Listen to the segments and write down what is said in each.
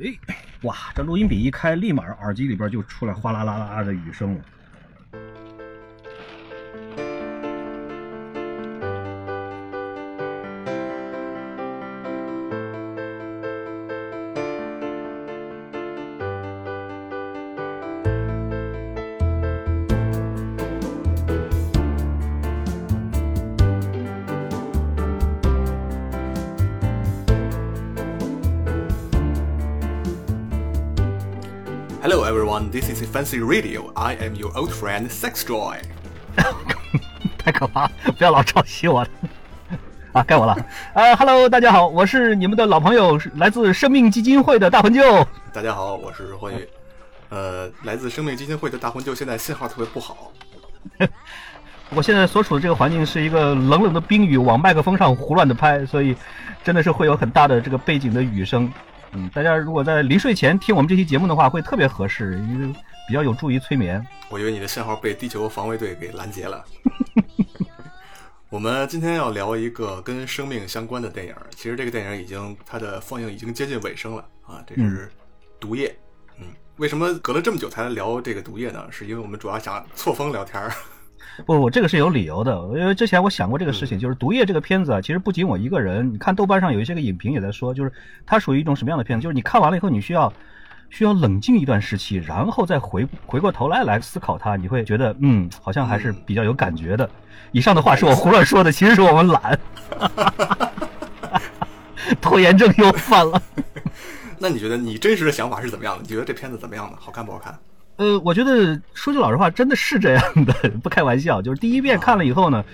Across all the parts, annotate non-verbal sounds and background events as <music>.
哎，哇，这录音笔一开，立马耳机里边就出来哗啦啦啦的雨声了。This is Fancy Radio. I am your old friend Sex Joy. <laughs> 太可怕了！不要老抄袭我。<laughs> 啊，该我了。呃哈喽，大家好，我是你们的老朋友，来自生命基金会的大魂舅。大家好，我是霍宇。呃，来自生命基金会的大魂舅，现在信号特别不好。<laughs> 我现在所处的这个环境是一个冷冷的冰雨往麦克风上胡乱的拍，所以真的是会有很大的这个背景的雨声。嗯，大家如果在临睡前听我们这期节目的话，会特别合适，因为比较有助于催眠。我以为你的信号被地球防卫队给拦截了。我们今天要聊一个跟生命相关的电影，其实这个电影已经它的放映已经接近尾声了啊，这是《毒液》。嗯，为什么隔了这么久才聊这个《毒液》呢？是因为我们主要想错峰聊天儿。不不，这个是有理由的，因为之前我想过这个事情，就是《毒液》这个片子啊，其实不仅我一个人，你看豆瓣上有一些个影评也在说，就是它属于一种什么样的片子，就是你看完了以后，你需要需要冷静一段时期，然后再回回过头来来思考它，你会觉得嗯，好像还是比较有感觉的。以上的话是我胡乱说的，其实是我们懒，<laughs> 拖延症又犯了。<laughs> 那你觉得你真实的想法是怎么样的？你觉得这片子怎么样的？好看不好看？呃，我觉得说句老实话，真的是这样的，不开玩笑。就是第一遍看了以后呢，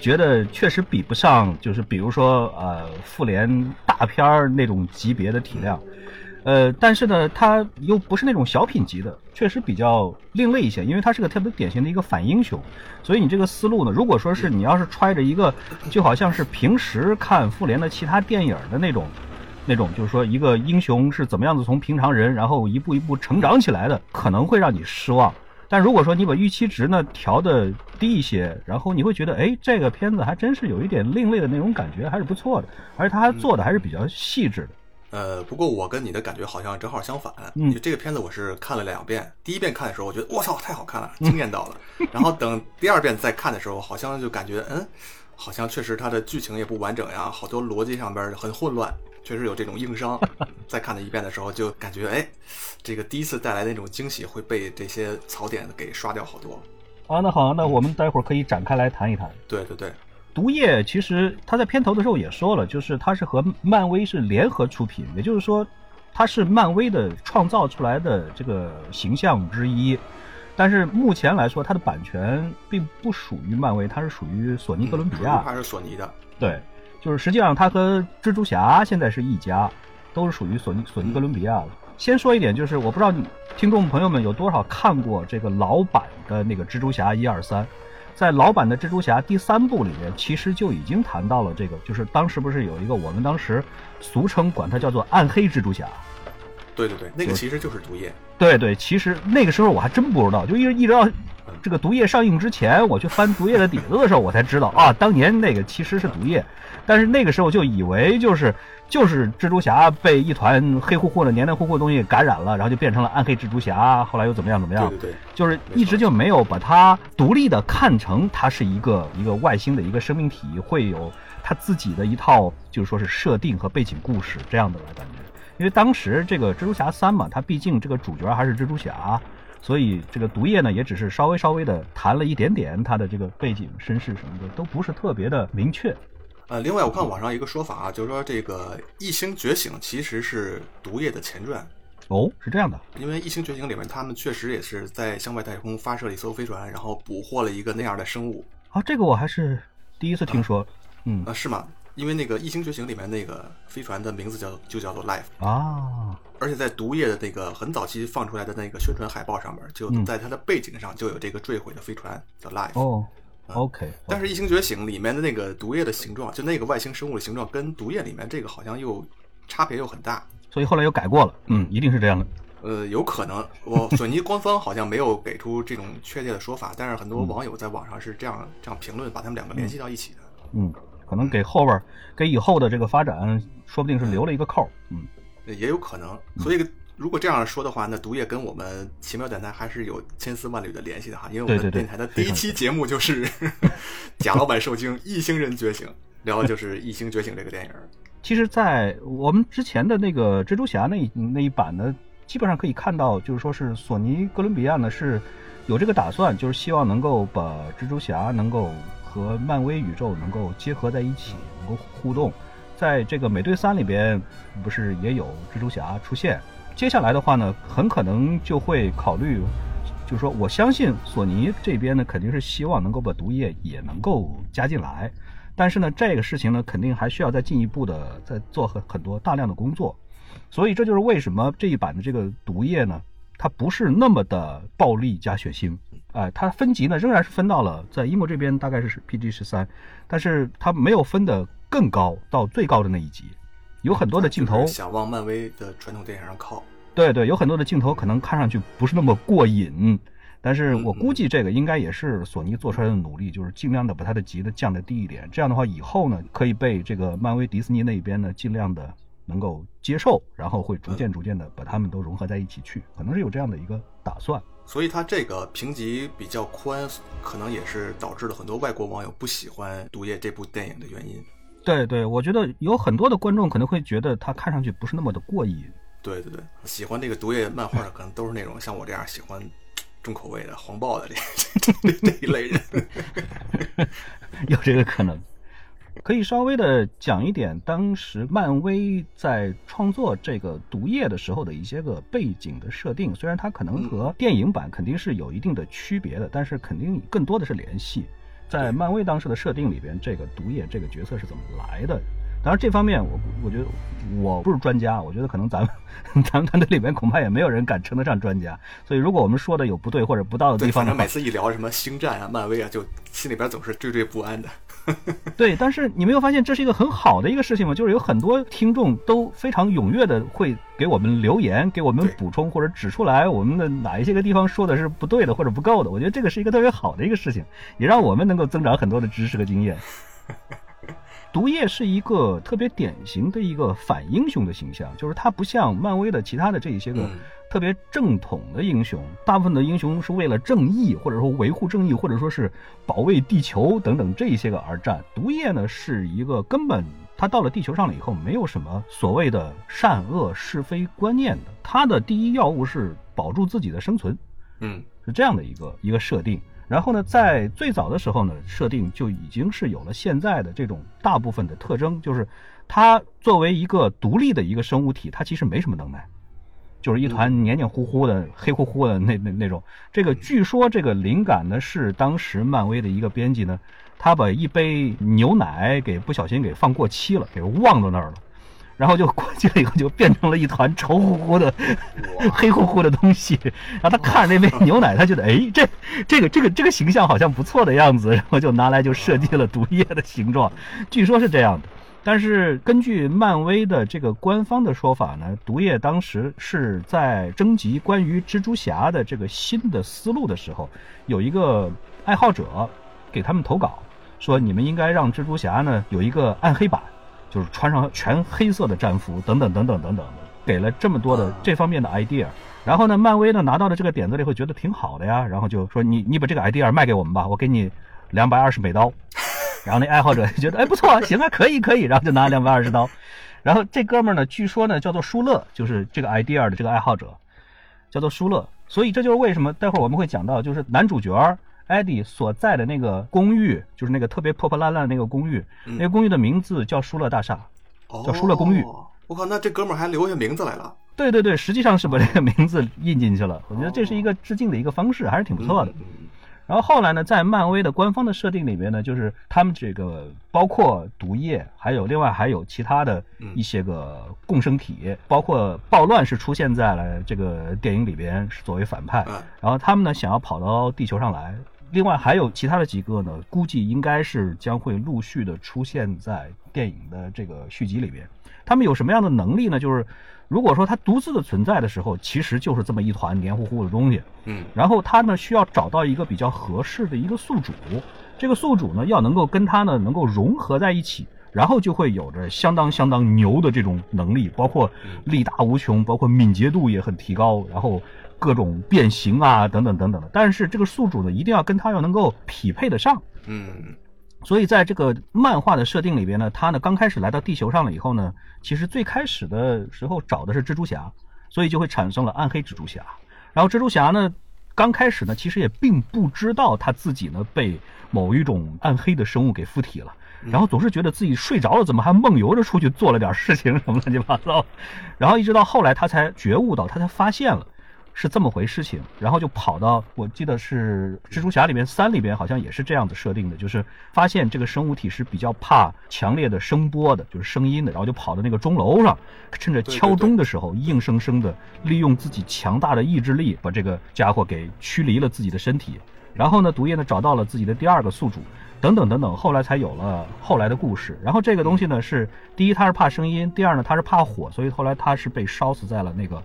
觉得确实比不上，就是比如说呃复联大片儿那种级别的体量。呃，但是呢，它又不是那种小品级的，确实比较另类一些，因为它是个特别典型的一个反英雄。所以你这个思路呢，如果说是你要是揣着一个，就好像是平时看复联的其他电影的那种。那种就是说，一个英雄是怎么样子从平常人，然后一步一步成长起来的，可能会让你失望。但如果说你把预期值呢调的低一些，然后你会觉得，哎，这个片子还真是有一点另类的那种感觉，还是不错的，而且他还做的还是比较细致的。呃，不过我跟你的感觉好像正好相反。嗯，这个片子我是看了两遍，第一遍看的时候，我觉得我操，太好看了，惊艳到了。<laughs> 然后等第二遍再看的时候，好像就感觉，嗯，好像确实它的剧情也不完整呀，好多逻辑上边很混乱。确实有这种硬伤，<laughs> 再看了一遍的时候就感觉，哎，这个第一次带来的那种惊喜会被这些槽点给刷掉好多。啊，那好，那我们待会儿可以展开来谈一谈。对对对，毒液其实他在片头的时候也说了，就是他是和漫威是联合出品，也就是说，他是漫威的创造出来的这个形象之一。但是目前来说，它的版权并不属于漫威，它是属于索尼哥伦比亚，还是索尼的？对。就是实际上，它和蜘蛛侠现在是一家，都是属于索尼索尼哥伦比亚的。先说一点，就是我不知道听众朋友们有多少看过这个老版的那个蜘蛛侠一二三，在老版的蜘蛛侠第三部里面，其实就已经谈到了这个，就是当时不是有一个我们当时俗称管它叫做暗黑蜘蛛侠。对对对，那个其实就是毒液。对对，其实那个时候我还真不知道，就一直一直到这个毒液上映之前，我去翻毒液的底子的时候，我才知道啊，当年那个其实是毒液。但是那个时候就以为就是就是蜘蛛侠被一团黑乎乎的黏黏糊糊的东西感染了，然后就变成了暗黑蜘蛛侠。后来又怎么样怎么样？对对对，就是一直就没有把它独立的看成它是一个一个外星的一个生命体，会有它自己的一套，就是说是设定和背景故事这样的来感觉。因为当时这个蜘蛛侠三嘛，它毕竟这个主角还是蜘蛛侠，所以这个毒液呢也只是稍微稍微的谈了一点点它的这个背景身世什么的，都不是特别的明确。呃，另外我看网上一个说法啊，就是说这个《异星觉醒》其实是毒液的前传。哦，是这样的。因为《异星觉醒》里面他们确实也是在向外太空发射了一艘飞船，然后捕获了一个那样的生物。啊，这个我还是第一次听说。嗯，啊，是吗？因为那个《异星觉醒》里面那个飞船的名字叫就叫做 Life 啊，而且在毒液的那个很早期放出来的那个宣传海报上面，就在它的背景上就有这个坠毁的飞船叫 Life。哦。OK，但是《异星觉醒》里面的那个毒液的形状，就那个外星生物的形状，跟毒液里面这个好像又差别又很大，所以后来又改过了。嗯，一定是这样的。呃，有可能，我索尼官方好像没有给出这种确切的说法，但是很多网友在网上是这样这样评论，把他们两个联系到一起的。嗯，可能给后边给以后的这个发展，说不定是留了一个扣。嗯也有可能。所以如果这样说的话，那毒液跟我们奇妙电台还是有千丝万缕的联系的哈，因为我们电台的第一期节目就是贾 <laughs> 老板受惊，异星人觉醒，聊的就是异星觉醒这个电影。<laughs> 其实，在我们之前的那个蜘蛛侠那那一版呢，基本上可以看到，就是说是索尼哥伦比亚呢是有这个打算，就是希望能够把蜘蛛侠能够和漫威宇宙能够结合在一起，能够互动。在这个美队三里边，不是也有蜘蛛侠出现？接下来的话呢，很可能就会考虑，就是说，我相信索尼这边呢，肯定是希望能够把毒液也能够加进来。但是呢，这个事情呢，肯定还需要再进一步的再做很很多大量的工作，所以这就是为什么这一版的这个毒液呢，它不是那么的暴力加血腥，哎，它分级呢仍然是分到了在英国这边大概是 PG 十三，但是它没有分的更高到最高的那一级，有很多的镜头想往漫威的传统电影上靠，对对，有很多的镜头可能看上去不是那么过瘾。但是我估计这个应该也是索尼做出来的努力，就是尽量的把它的级呢降的低一点。这样的话，以后呢可以被这个漫威、迪士尼那边呢尽量的能够接受，然后会逐渐逐渐的把他们都融合在一起去，可能是有这样的一个打算。所以它这个评级比较宽，可能也是导致了很多外国网友不喜欢《毒液》这部电影的原因。对对，我觉得有很多的观众可能会觉得它看上去不是那么的过瘾。对对对，喜欢这个《毒液》漫画的可能都是那种像我这样喜欢。重口味的黄暴的这这 <laughs> 这一类人，<laughs> 有这个可能，可以稍微的讲一点当时漫威在创作这个毒液的时候的一些个背景的设定。虽然它可能和电影版肯定是有一定的区别的，但是肯定更多的是联系。在漫威当时的设定里边，这个毒液这个角色是怎么来的？当然，这方面我我觉得我不是专家，我觉得可能咱们 <laughs> 咱们团队里面恐怕也没有人敢称得上专家。所以，如果我们说的有不对或者不到的地方，反正每次一聊什么星战啊、漫威啊，就心里边总是惴惴不安的。<laughs> 对，但是你没有发现这是一个很好的一个事情吗？就是有很多听众都非常踊跃的会给我们留言，给我们补充或者指出来我们的哪一些个地方说的是不对的或者不够的。我觉得这个是一个特别好的一个事情，也让我们能够增长很多的知识和经验。毒液是一个特别典型的一个反英雄的形象，就是他不像漫威的其他的这一些个特别正统的英雄，大部分的英雄是为了正义，或者说维护正义，或者说是保卫地球等等这一些个而战。毒液呢是一个根本他到了地球上了以后，没有什么所谓的善恶是非观念的，他的第一要务是保住自己的生存，嗯，是这样的一个一个设定。然后呢，在最早的时候呢，设定就已经是有了现在的这种大部分的特征，就是它作为一个独立的一个生物体，它其实没什么能耐，就是一团黏黏糊糊的、黑乎乎的那那那种。这个据说这个灵感呢是当时漫威的一个编辑呢，他把一杯牛奶给不小心给放过期了，给忘到那儿了。然后就过期了，以后就变成了一团稠乎乎的、黑乎乎的东西。然后他看着那杯牛奶，他觉得哎，这、这个、这个、这个形象好像不错的样子，然后就拿来就设计了毒液的形状。据说是这样的，但是根据漫威的这个官方的说法呢，毒液当时是在征集关于蜘蛛侠的这个新的思路的时候，有一个爱好者给他们投稿，说你们应该让蜘蛛侠呢有一个暗黑版。就是穿上全黑色的战服，等等等等等等，给了这么多的这方面的 idea。然后呢，漫威呢拿到了这个点子以后，觉得挺好的呀，然后就说你你把这个 idea 卖给我们吧，我给你两百二十美刀。然后那爱好者就觉得哎不错，<laughs> 行啊，可以可以，然后就拿两百二十刀。然后这哥们儿呢，据说呢叫做舒乐，就是这个 idea 的这个爱好者，叫做舒乐。所以这就是为什么待会儿我们会讲到，就是男主角。艾迪所在的那个公寓，就是那个特别破破烂烂的那个公寓，那个公寓的名字叫舒乐大厦，叫舒乐公寓。我靠，那这哥们儿还留下名字来了。对对对，实际上是把这个名字印进去了。我觉得这是一个致敬的一个方式，还是挺不错的。然后后来呢，在漫威的官方的设定里面呢，就是他们这个包括毒液，还有另外还有其他的一些个共生体，包括暴乱是出现在了这个电影里边，是作为反派。然后他们呢想要跑到地球上来，另外还有其他的几个呢，估计应该是将会陆续的出现在电影的这个续集里边。他们有什么样的能力呢？就是。如果说它独自的存在的时候，其实就是这么一团黏糊糊的东西。嗯，然后它呢需要找到一个比较合适的一个宿主，这个宿主呢要能够跟它呢能够融合在一起，然后就会有着相当相当牛的这种能力，包括力大无穷，包括敏捷度也很提高，然后各种变形啊等等等等的。但是这个宿主呢，一定要跟它要能够匹配得上。嗯，所以在这个漫画的设定里边呢，他呢刚开始来到地球上了以后呢，其实最开始的时候找的是蜘蛛侠，所以就会产生了暗黑蜘蛛侠。然后蜘蛛侠呢，刚开始呢其实也并不知道他自己呢被某一种暗黑的生物给附体了。然后总是觉得自己睡着了，怎么还梦游着出去做了点事情，什么乱七八糟。然后一直到后来，他才觉悟到，他才发现了是这么回事情。然后就跑到，我记得是蜘蛛侠里面三里边，好像也是这样子设定的，就是发现这个生物体是比较怕强烈的声波的，就是声音的。然后就跑到那个钟楼上，趁着敲钟的时候，硬生生的利用自己强大的意志力，把这个家伙给驱离了自己的身体。然后呢，毒液呢找到了自己的第二个宿主。等等等等，后来才有了后来的故事。然后这个东西呢，是第一，它是怕声音；第二呢，它是怕火，所以后来它是被烧死在了那个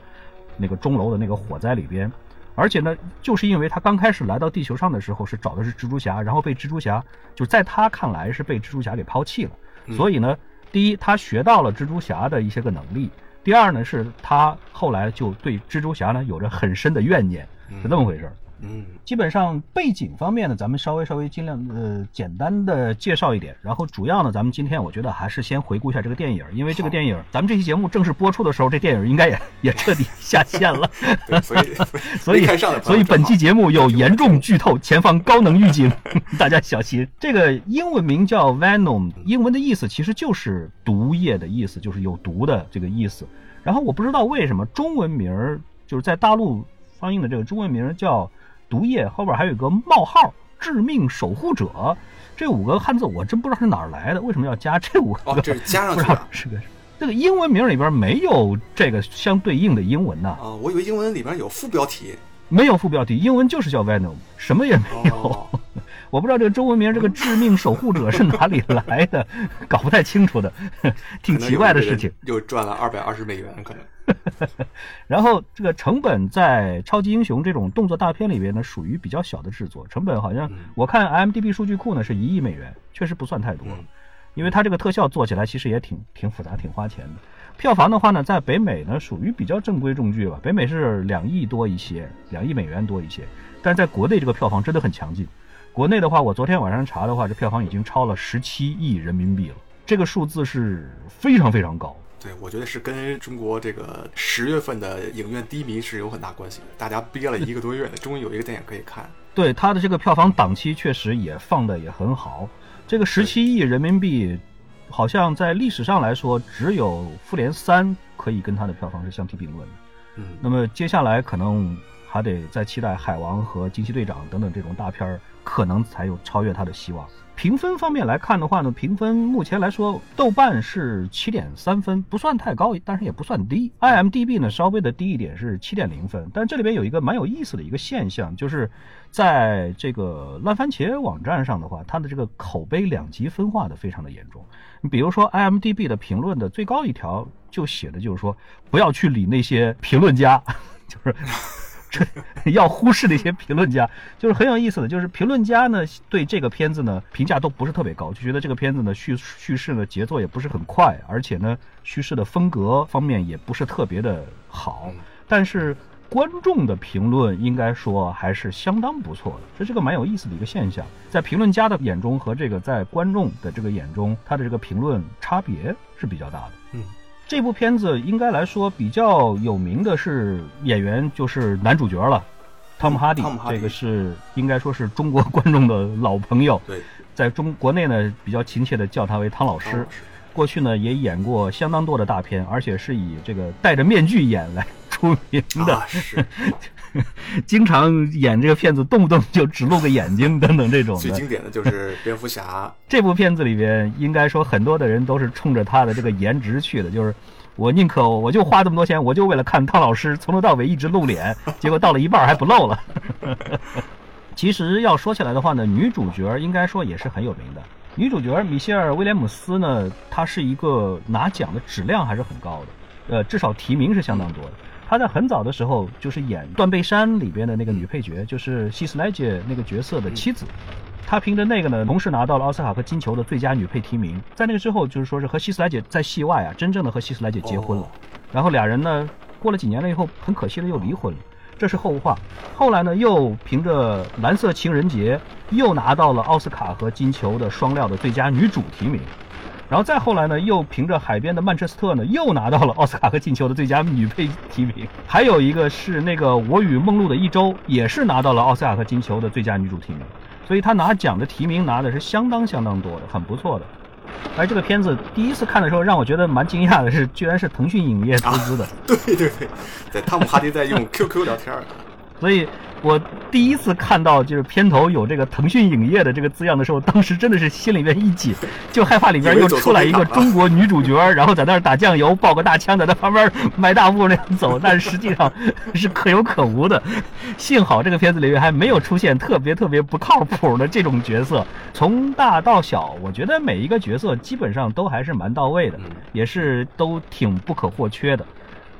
那个钟楼的那个火灾里边。而且呢，就是因为他刚开始来到地球上的时候是找的是蜘蛛侠，然后被蜘蛛侠就在他看来是被蜘蛛侠给抛弃了。所以呢，第一，他学到了蜘蛛侠的一些个能力；第二呢，是他后来就对蜘蛛侠呢有着很深的怨念，是这么回事儿。嗯，基本上背景方面呢，咱们稍微稍微尽量呃简单的介绍一点，然后主要呢，咱们今天我觉得还是先回顾一下这个电影，因为这个电影咱们这期节目正式播出的时候，这电影应该也也彻底下线了，所以 <laughs> 所以所以本期节目有严重剧透，前方高能预警，<laughs> 大家小心。这个英文名叫 Venom，英文的意思其实就是毒液的意思，就是有毒的这个意思。然后我不知道为什么中文名儿就是在大陆放映的这个中文名叫。毒液后边还有一个冒号“致命守护者”，这五个汉字我真不知道是哪儿来的，为什么要加这五个？哦，这是加上去了。是个这个英文名里边没有这个相对应的英文呢。啊，我以为英文里边有副标题。没有副标题，英文就是叫 Venom，什么也没有。<laughs> 我不知道这个中文名这个“致命守护者”是哪里来的，搞不太清楚的，挺奇怪的事情。又赚了二百二十美元，可能。<laughs> 然后这个成本在超级英雄这种动作大片里边呢，属于比较小的制作，成本好像我看 IMDB 数据库呢是一亿美元，确实不算太多，因为它这个特效做起来其实也挺挺复杂、挺花钱的。票房的话呢，在北美呢属于比较正规重剧吧，北美是两亿多一些，两亿美元多一些，但是在国内这个票房真的很强劲。国内的话，我昨天晚上查的话，这票房已经超了十七亿人民币了，这个数字是非常非常高。对，我觉得是跟中国这个十月份的影院低迷是有很大关系的。大家憋了一个多月了，终于有一个电影可以看。对，它的这个票房档期确实也放的也很好。这个十七亿人民币，好像在历史上来说，只有《复联三》可以跟它的票房是相提并论的。嗯，那么接下来可能还得再期待《海王》和《惊奇队长》等等这种大片儿，可能才有超越它的希望。评分方面来看的话呢，评分目前来说，豆瓣是七点三分，不算太高，但是也不算低。IMDB 呢稍微的低一点，是七点零分。但这里边有一个蛮有意思的一个现象，就是在这个烂番茄网站上的话，它的这个口碑两极分化的非常的严重。你比如说 IMDB 的评论的最高一条就写的就是说，不要去理那些评论家，<laughs> 就是。<laughs> 要忽视那些评论家，就是很有意思的，就是评论家呢对这个片子呢评价都不是特别高，就觉得这个片子呢叙叙事呢节奏也不是很快，而且呢叙事的风格方面也不是特别的好。但是观众的评论应该说还是相当不错的，这是个蛮有意思的一个现象，在评论家的眼中和这个在观众的这个眼中，他的这个评论差别是比较大的。嗯。这部片子应该来说比较有名的是演员，就是男主角了，汤姆哈迪。这个是应该说是中国 <laughs> 观众的老朋友。对，在中国内呢，比较亲切的叫他为汤老师。过去呢，也演过相当多的大片，而且是以这个戴着面具演来 <laughs> 出名的。是。<laughs> <laughs> 经常演这个片子，动不动就只露个眼睛等等这种。最经典的就是蝙蝠侠。<laughs> 这部片子里边，应该说很多的人都是冲着他的这个颜值去的，就是我宁可我就花这么多钱，我就为了看汤老师从头到尾一直露脸，<laughs> 结果到了一半还不露了。其实要说起来的话呢，女主角应该说也是很有名的。女主角米歇尔·威廉姆斯呢，她是一个拿奖的质量还是很高的，呃，至少提名是相当多的。她在很早的时候就是演《断背山》里边的那个女配角，就是希斯莱杰那个角色的妻子。他凭着那个呢，同时拿到了奥斯卡和金球的最佳女配提名。在那个之后，就是说是和希斯莱杰在戏外啊，真正的和希斯莱杰结婚了。然后俩人呢，过了几年了以后，很可惜的又离婚了，这是后话。后来呢，又凭着《蓝色情人节》又拿到了奥斯卡和金球的双料的最佳女主提名。然后再后来呢，又凭着《海边的曼彻斯特》呢，又拿到了奥斯卡和金球的最佳女配提名。还有一个是那个《我与梦露的一周》，也是拿到了奥斯卡和金球的最佳女主提名。所以她拿奖的提名拿的是相当相当多的，很不错的。而这个片子第一次看的时候，让我觉得蛮惊讶的是，居然是腾讯影业投资的。对对对，在汤姆哈迪在用 QQ 聊天。所以。我第一次看到就是片头有这个腾讯影业的这个字样的时候，当时真的是心里面一紧，就害怕里边又出来一个中国女主角，然后在那儿打酱油，抱个大枪在那旁边迈大步那样走，但是实际上是可有可无的。幸好这个片子里面还没有出现特别特别不靠谱的这种角色，从大到小，我觉得每一个角色基本上都还是蛮到位的，也是都挺不可或缺的。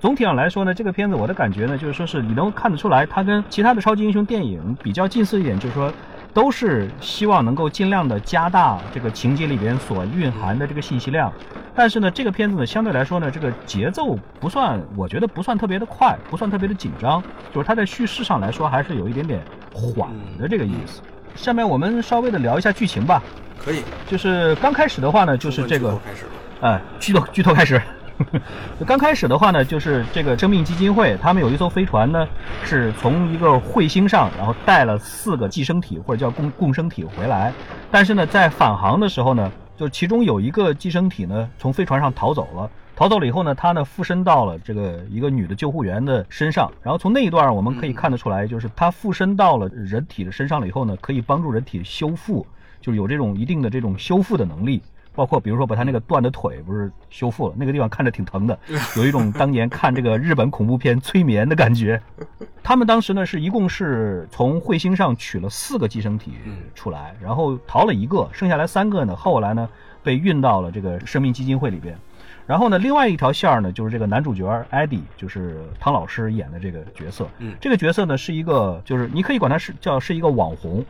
总体上来说呢，这个片子我的感觉呢，就是说是你能看得出来，它跟其他的超级英雄电影比较近似一点，就是说都是希望能够尽量的加大这个情节里边所蕴含的这个信息量。但是呢，这个片子呢，相对来说呢，这个节奏不算，我觉得不算特别的快，不算特别的紧张，就是它在叙事上来说还是有一点点缓的这个意思。下面我们稍微的聊一下剧情吧。可以。就是刚开始的话呢，就是这个，开始哎，剧透剧透开始。<laughs> 刚开始的话呢，就是这个生命基金会，他们有一艘飞船呢，是从一个彗星上，然后带了四个寄生体或者叫共共生体回来。但是呢，在返航的时候呢，就其中有一个寄生体呢，从飞船上逃走了。逃走了以后呢，它呢附身到了这个一个女的救护员的身上。然后从那一段我们可以看得出来，就是它附身到了人体的身上了以后呢，可以帮助人体修复，就是有这种一定的这种修复的能力。包括比如说把他那个断的腿不是修复了，那个地方看着挺疼的，<laughs> 有一种当年看这个日本恐怖片催眠的感觉。<laughs> 他们当时呢是一共是从彗星上取了四个寄生体出来，然后逃了一个，剩下来三个呢后来呢被运到了这个生命基金会里边。然后呢另外一条线呢就是这个男主角艾迪，就是汤老师演的这个角色。这个角色呢是一个就是你可以管他是叫是一个网红。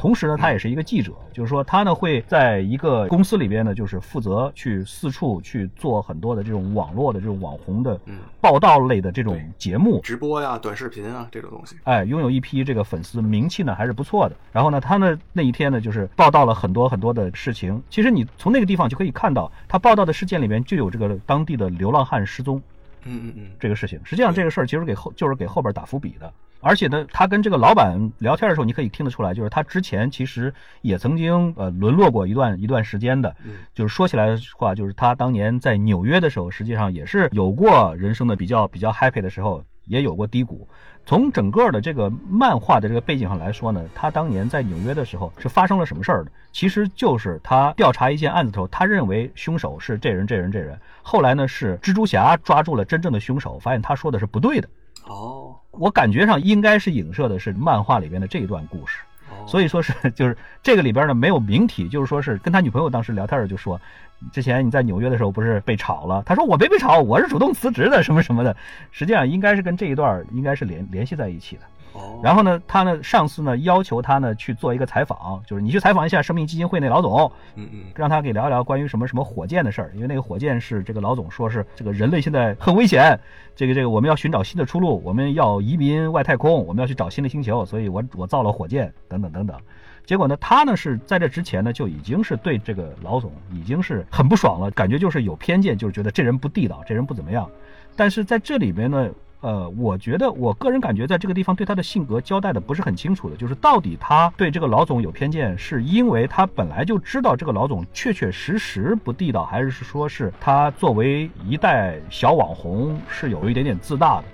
同时呢，他也是一个记者，就是说他呢会在一个公司里边呢，就是负责去四处去做很多的这种网络的这种网红的报道类的这种节目、直播呀、短视频啊这种东西。哎，拥有一批这个粉丝，名气呢还是不错的。然后呢，他呢那一天呢就是报道了很多很多的事情。其实你从那个地方就可以看到，他报道的事件里面就有这个当地的流浪汉失踪。嗯嗯嗯，这个事情，实际上这个事儿其实给后就是给后边打伏笔的。而且呢，他跟这个老板聊天的时候，你可以听得出来，就是他之前其实也曾经呃沦落过一段一段时间的。就是说起来的话，就是他当年在纽约的时候，实际上也是有过人生的比较比较 happy 的时候，也有过低谷。从整个的这个漫画的这个背景上来说呢，他当年在纽约的时候是发生了什么事儿呢？其实就是他调查一件案子的时候，他认为凶手是这人这人这人，后来呢是蜘蛛侠抓住了真正的凶手，发现他说的是不对的。哦，我感觉上应该是影射的是漫画里边的这一段故事，所以说是就是这个里边呢没有明体，就是说是跟他女朋友当时聊天的就说，之前你在纽约的时候不是被炒了？他说我没被炒，我是主动辞职的什么什么的，实际上应该是跟这一段应该是联联系在一起的。然后呢，他呢，上司呢要求他呢去做一个采访，就是你去采访一下生命基金会那老总，嗯嗯，让他给聊一聊关于什么什么火箭的事儿，因为那个火箭是这个老总说是这个人类现在很危险，这个这个我们要寻找新的出路，我们要移民外太空，我们要去找新的星球，所以我我造了火箭等等等等。结果呢，他呢是在这之前呢就已经是对这个老总已经是很不爽了，感觉就是有偏见，就是觉得这人不地道，这人不怎么样。但是在这里边呢。呃，我觉得我个人感觉，在这个地方对他的性格交代的不是很清楚的，就是到底他对这个老总有偏见，是因为他本来就知道这个老总确确实实不地道，还是说是他作为一代小网红是有一点点自大的？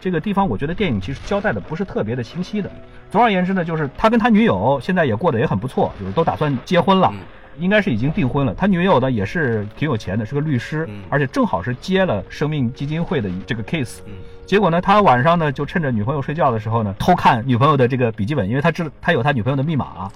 这个地方我觉得电影其实交代的不是特别的清晰的。总而言之呢，就是他跟他女友现在也过得也很不错，就是都打算结婚了。应该是已经订婚了。他女友呢也是挺有钱的，是个律师，而且正好是接了生命基金会的这个 case。结果呢，他晚上呢就趁着女朋友睡觉的时候呢，偷看女朋友的这个笔记本，因为他知道他有他女朋友的密码，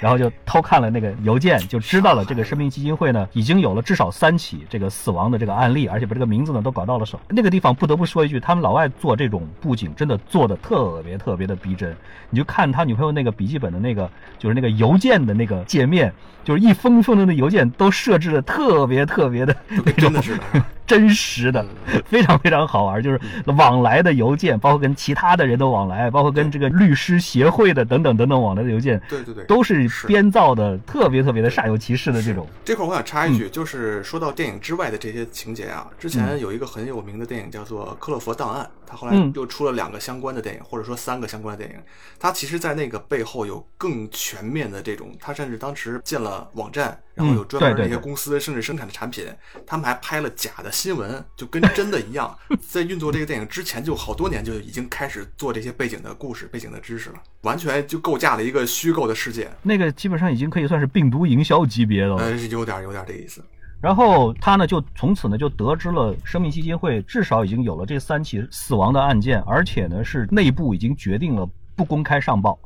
然后就偷看了那个邮件，就知道了这个生命基金会呢已经有了至少三起这个死亡的这个案例，而且把这个名字呢都搞到了手。那个地方不得不说一句，他们老外做这种布景真的做的特别特别的逼真。你就看他女朋友那个笔记本的那个，就是那个邮件的那个界面，就是一封封的那邮件都设置的特别特别的那种。真实的，非常非常好玩，就是往来的邮件，包括跟其他的人的往来，包括跟这个律师协会的等等等等往来的邮件，对对对，都是编造的，特别特别的煞有其事的这种。这块我想插一句，就是说到电影之外的这些情节啊，之前有一个很有名的电影叫做《克洛佛档案》，他后来又出了两个相关的电影，或者说三个相关的电影。他其实，在那个背后有更全面的这种，他甚至当时建了网站。然后有专门的一些公司，甚至生产的产品，他们还拍了假的新闻，就跟真的一样。<laughs> 在运作这个电影之前，就好多年就已经开始做这些背景的故事、背景的知识了，完全就构架了一个虚构的世界。那个基本上已经可以算是病毒营销级别了，呃，有点有点这意思。然后他呢，就从此呢就得知了生命基金会至少已经有了这三起死亡的案件，而且呢是内部已经决定了不公开上报。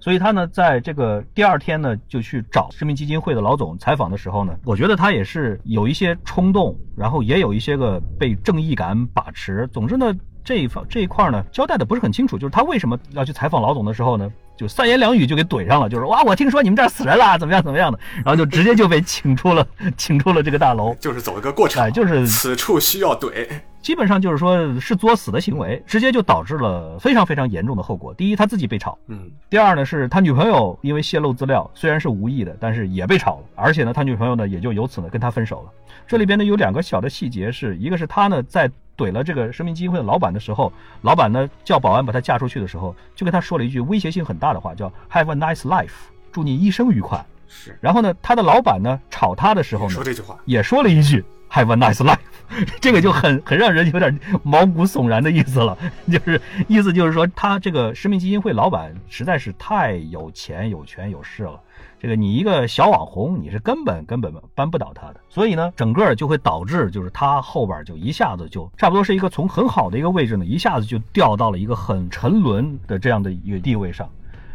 所以他呢，在这个第二天呢，就去找生命基金会的老总采访的时候呢，我觉得他也是有一些冲动，然后也有一些个被正义感把持。总之呢，这一方这一块呢，交代的不是很清楚，就是他为什么要去采访老总的时候呢？就三言两语就给怼上了，就是哇，我听说你们这儿死人了，怎么样怎么样的，然后就直接就被请出了，请出了这个大楼，<laughs> 就是走一个过程，哎，就是此处需要怼，基本上就是说是作死的行为，直接就导致了非常非常严重的后果。第一，他自己被炒，嗯；第二呢，是他女朋友因为泄露资料，虽然是无意的，但是也被炒了，而且呢，他女朋友呢也就由此呢跟他分手了。这里边呢有两个小的细节，是一个是他呢在。怼了这个生命基金会的老板的时候，老板呢叫保安把他架出去的时候，就跟他说了一句威胁性很大的话，叫 “Have a nice life”，祝你一生愉快。是。然后呢，他的老板呢炒他的时候呢，说这句话也说了一句 “Have a nice life”，<laughs> 这个就很很让人有点毛骨悚然的意思了，<laughs> 就是意思就是说他这个生命基金会老板实在是太有钱有权有势了。这个你一个小网红，你是根本根本扳不倒他的，所以呢，整个就会导致就是他后边就一下子就差不多是一个从很好的一个位置呢，一下子就掉到了一个很沉沦的这样的一个地位上。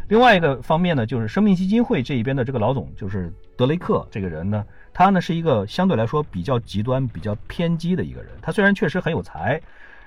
另外一个方面呢，就是生命基金会这一边的这个老总，就是德雷克这个人呢，他呢是一个相对来说比较极端、比较偏激的一个人。他虽然确实很有才，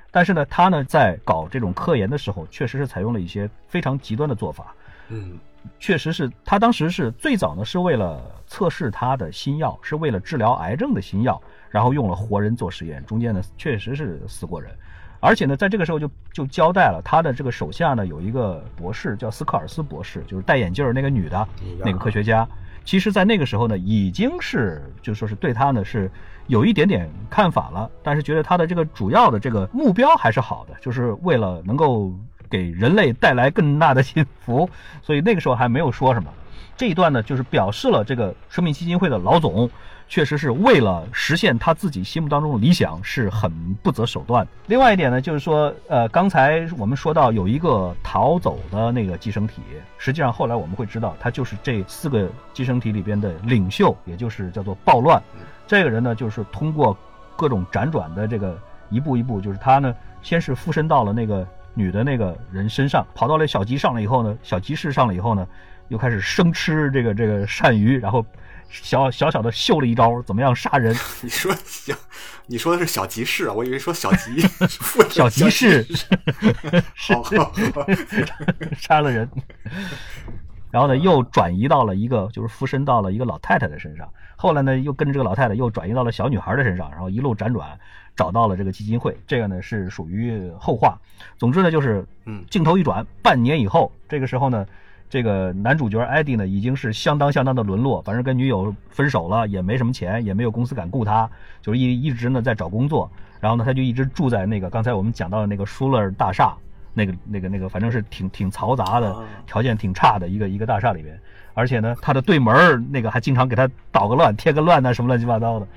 但是呢，他呢在搞这种科研的时候，确实是采用了一些非常极端的做法。嗯。确实是他当时是最早呢，是为了测试他的新药，是为了治疗癌症的新药，然后用了活人做实验，中间呢确实是死过人，而且呢，在这个时候就就交代了他的这个手下呢有一个博士叫斯科尔斯博士，就是戴眼镜那个女的那个科学家，其实在那个时候呢已经是就说是对他呢是有一点点看法了，但是觉得他的这个主要的这个目标还是好的，就是为了能够。给人类带来更大的幸福，所以那个时候还没有说什么。这一段呢，就是表示了这个生命基金会的老总确实是为了实现他自己心目当中的理想，是很不择手段。另外一点呢，就是说，呃，刚才我们说到有一个逃走的那个寄生体，实际上后来我们会知道，他就是这四个寄生体里边的领袖，也就是叫做暴乱。这个人呢，就是通过各种辗转的这个一步一步，就是他呢，先是附身到了那个。女的那个人身上跑到了小集上了以后呢，小集市上了以后呢，又开始生吃这个这个鳝鱼，然后小小小的秀了一招，怎么样杀人？<laughs> 你说小，你说的是小集市啊？我以为说小集 <laughs> 小集市，好，<laughs> 杀了人，然后呢，又转移到了一个就是附身到了一个老太太的身上，后来呢，又跟着这个老太太又转移到了小女孩的身上，然后一路辗转。找到了这个基金会，这个呢是属于后话。总之呢，就是嗯，镜头一转，半年以后，这个时候呢，这个男主角艾迪呢已经是相当相当的沦落，反正跟女友分手了，也没什么钱，也没有公司敢雇他，就是一一直呢在找工作。然后呢，他就一直住在那个刚才我们讲到的那个舒勒大厦，<laughs> 那个那个那个，反正是挺挺嘈杂的，条件挺差的一个一个大厦里边。而且呢，他的对门那个还经常给他捣个乱，添个乱呐，什么乱七八糟的。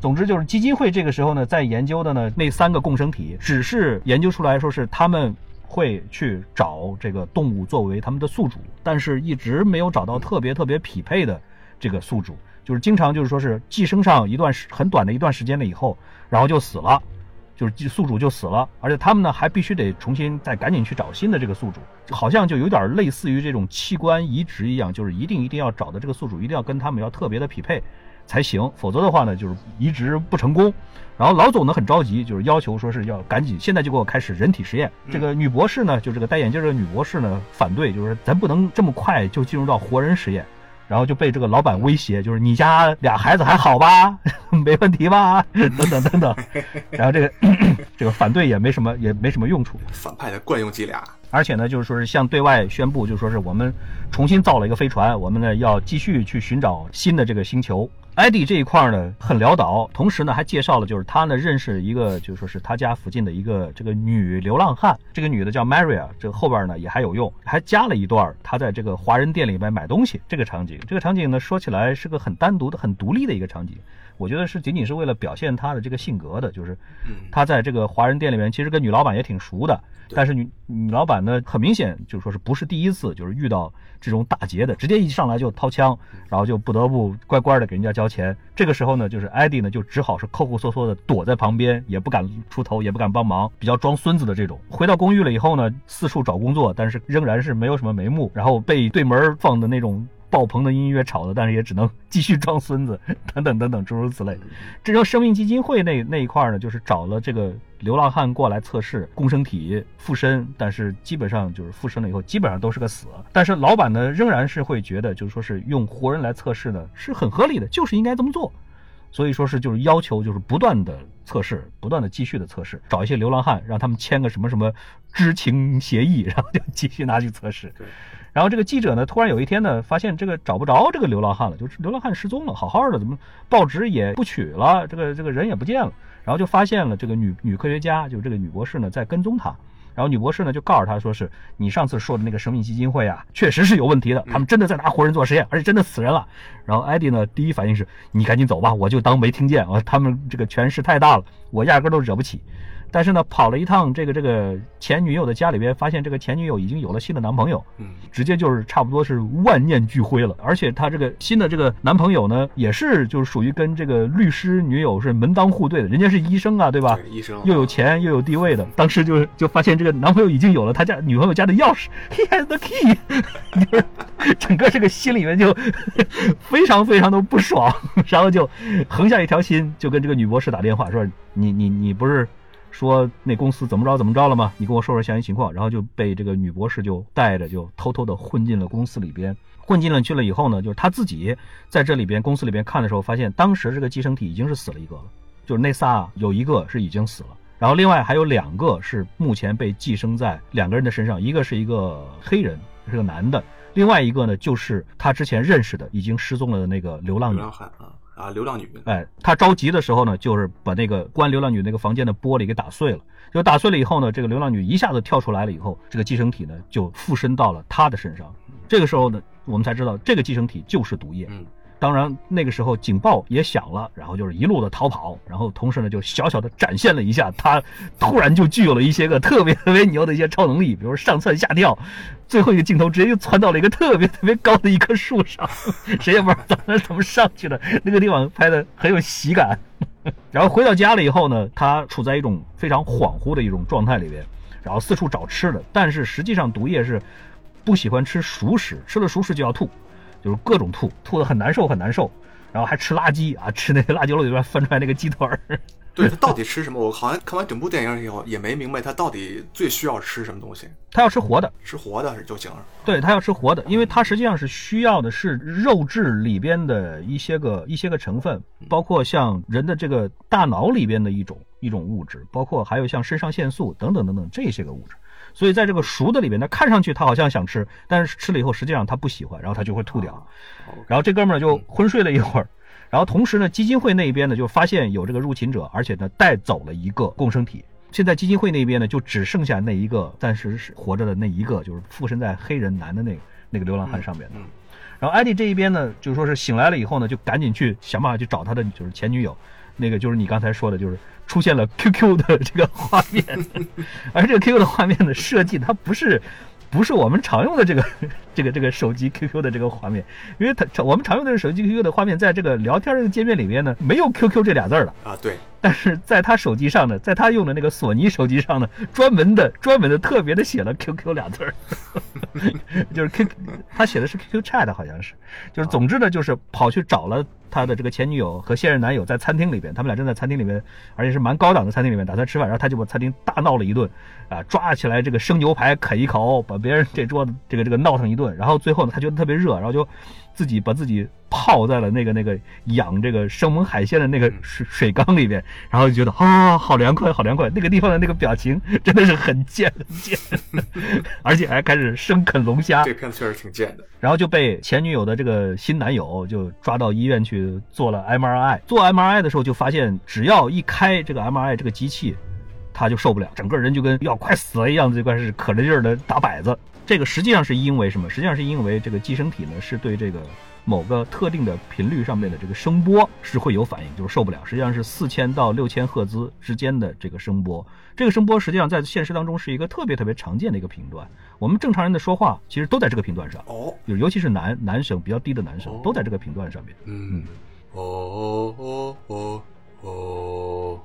总之就是基金会这个时候呢，在研究的呢那三个共生体，只是研究出来说是他们会去找这个动物作为他们的宿主，但是一直没有找到特别特别匹配的这个宿主，就是经常就是说是寄生上一段时很短的一段时间了以后，然后就死了，就是宿主就死了，而且他们呢还必须得重新再赶紧去找新的这个宿主，好像就有点类似于这种器官移植一样，就是一定一定要找的这个宿主一定要跟他们要特别的匹配。才行，否则的话呢就是移植不成功。然后老总呢很着急，就是要求说是要赶紧现在就给我开始人体实验。这个女博士呢，就这个戴眼镜这个女博士呢反对，就是咱不能这么快就进入到活人实验。然后就被这个老板威胁，就是你家俩孩子还好吧？<laughs> 没问题吧？等等等等。然后这个 <clears throat> 这个反对也没什么，也没什么用处。反派的惯用伎俩。而且呢，就是说是向对外宣布，就说是我们重新造了一个飞船，我们呢要继续去寻找新的这个星球。艾迪这一块呢很潦倒，同时呢还介绍了，就是他呢认识一个，就说是他家附近的一个这个女流浪汉，这个女的叫 Maria，这个后边呢也还有用，还加了一段他在这个华人店里边买东西这个场景。这个场景呢说起来是个很单独的、很独立的一个场景。我觉得是仅仅是为了表现他的这个性格的，就是他在这个华人店里面，其实跟女老板也挺熟的。但是女女老板呢，很明显就是说是不是第一次，就是遇到这种打劫的，直接一上来就掏枪，然后就不得不乖乖的给人家交钱。这个时候呢，就是艾迪呢就只好是抠抠缩缩的躲在旁边，也不敢出头，也不敢帮忙，比较装孙子的这种。回到公寓了以后呢，四处找工作，但是仍然是没有什么眉目，然后被对门放的那种。爆棚的音乐吵的，但是也只能继续装孙子，<laughs> 等等等等，诸如此类。这时候生命基金会那那一块呢，就是找了这个流浪汉过来测试共生体附身，但是基本上就是附身了以后，基本上都是个死。但是老板呢，仍然是会觉得，就是说是用活人来测试呢，是很合理的，就是应该这么做。所以说是就是要求就是不断的测试，不断的继续的测试，找一些流浪汉，让他们签个什么什么知情协议，然后就继续拿去测试。然后这个记者呢，突然有一天呢，发现这个找不着这个流浪汉了，就是流浪汉失踪了，好好的，怎么报纸也不取了，这个这个人也不见了，然后就发现了这个女女科学家，就是这个女博士呢，在跟踪他，然后女博士呢就告诉他说是你上次说的那个生命基金会啊，确实是有问题的，他们真的在拿活人做实验，而且真的死人了。然后艾迪呢，第一反应是你赶紧走吧，我就当没听见啊，他们这个权势太大了，我压根都惹不起。但是呢，跑了一趟这个这个前女友的家里边，发现这个前女友已经有了新的男朋友，嗯，直接就是差不多是万念俱灰了。而且他这个新的这个男朋友呢，也是就是属于跟这个律师女友是门当户对的，人家是医生啊，对吧？医生又有钱又有地位的。当时就就发现这个男朋友已经有了他家女朋友家的钥匙，<laughs> He has the key，就是 <laughs> 整个这个心里面就非常非常的不爽，然后就横下一条心，就跟这个女博士打电话说：“你你你不是。”说那公司怎么着怎么着了吗？你跟我说说详细情况。然后就被这个女博士就带着，就偷偷的混进了公司里边。混进了去了以后呢，就是他自己在这里边公司里边看的时候，发现当时这个寄生体已经是死了一个了，就是那仨有一个是已经死了，然后另外还有两个是目前被寄生在两个人的身上，一个是一个黑人，是个男的，另外一个呢就是他之前认识的已经失踪了的那个流浪女。啊，流浪女，哎，他着急的时候呢，就是把那个关流浪女那个房间的玻璃给打碎了。就打碎了以后呢，这个流浪女一下子跳出来了以后，这个寄生体呢就附身到了她的身上。这个时候呢，我们才知道这个寄生体就是毒液。嗯。当然，那个时候警报也响了，然后就是一路的逃跑，然后同时呢，就小小的展现了一下他突然就具有了一些个特别特别牛的一些超能力，比如上蹿下跳，最后一个镜头直接就窜到了一个特别特别高的一棵树上，谁也不知道当时怎么上去的，那个地方拍的很有喜感。<laughs> 然后回到家了以后呢，他处在一种非常恍惚的一种状态里边，然后四处找吃的，但是实际上毒液是不喜欢吃熟食，吃了熟食就要吐。就是各种吐，吐的很难受，很难受，然后还吃垃圾啊，吃那个垃圾篓里边翻出来那个鸡腿儿。<laughs> 对他到底吃什么？我好像看完整部电影以后也没明白他到底最需要吃什么东西。他要吃活的，吃活的就行了。对他要吃活的，因为他实际上是需要的是肉质里边的一些个一些个成分，包括像人的这个大脑里边的一种一种物质，包括还有像肾上腺素等等等等这些个物质。所以在这个熟的里边，他看上去他好像想吃，但是吃了以后实际上他不喜欢，然后他就会吐掉。然后这哥们儿就昏睡了一会儿，然后同时呢，基金会那一边呢就发现有这个入侵者，而且呢带走了一个共生体。现在基金会那边呢就只剩下那一个暂时是活着的那一个，就是附身在黑人男的那个那个流浪汉上面的。然后艾迪这一边呢，就是说是醒来了以后呢，就赶紧去想办法去找他的就是前女友，那个就是你刚才说的，就是。出现了 QQ 的这个画面，<laughs> 而这个 QQ 的画面的设计，它不是不是我们常用的这个 <laughs> 这个这个手机 QQ 的这个画面，因为它我们常用的手机 QQ 的画面，在这个聊天这个界面里面呢，没有 QQ 这俩字儿的啊。对。但是在他手机上呢，在他用的那个索尼手机上呢，专门的专门的特别的写了 QQ 俩字儿，<laughs> 就是 Q，他写的是 QQ Chat 好像是，就是总之呢，就是跑去找了。他的这个前女友和现任男友在餐厅里边，他们俩正在餐厅里面，而且是蛮高档的餐厅里面打算吃饭，然后他就把餐厅大闹了一顿，啊，抓起来这个生牛排啃一口，把别人这桌子这个这个闹腾一顿，然后最后呢，他觉得特别热，然后就。自己把自己泡在了那个那个养这个生猛海鲜的那个水水缸里边，然后就觉得啊，好凉快，好凉快。那个地方的那个表情 <laughs> 真的是很贱很贱，<laughs> 而且还开始生啃龙虾。这片子确实挺贱的。然后就被前女友的这个新男友就抓到医院去做了 MRI。做 MRI 的时候就发现，只要一开这个 MRI 这个机器，他就受不了，整个人就跟要快死了一样，就开始可着劲儿的打摆子。这个实际上是因为什么？实际上是因为这个寄生体呢，是对这个某个特定的频率上面的这个声波是会有反应，就是受不了。实际上是四千到六千赫兹之间的这个声波，这个声波实际上在现实当中是一个特别特别常见的一个频段。我们正常人的说话其实都在这个频段上，哦，尤其是男男生比较低的男生都在这个频段上面。嗯，哦哦哦哦。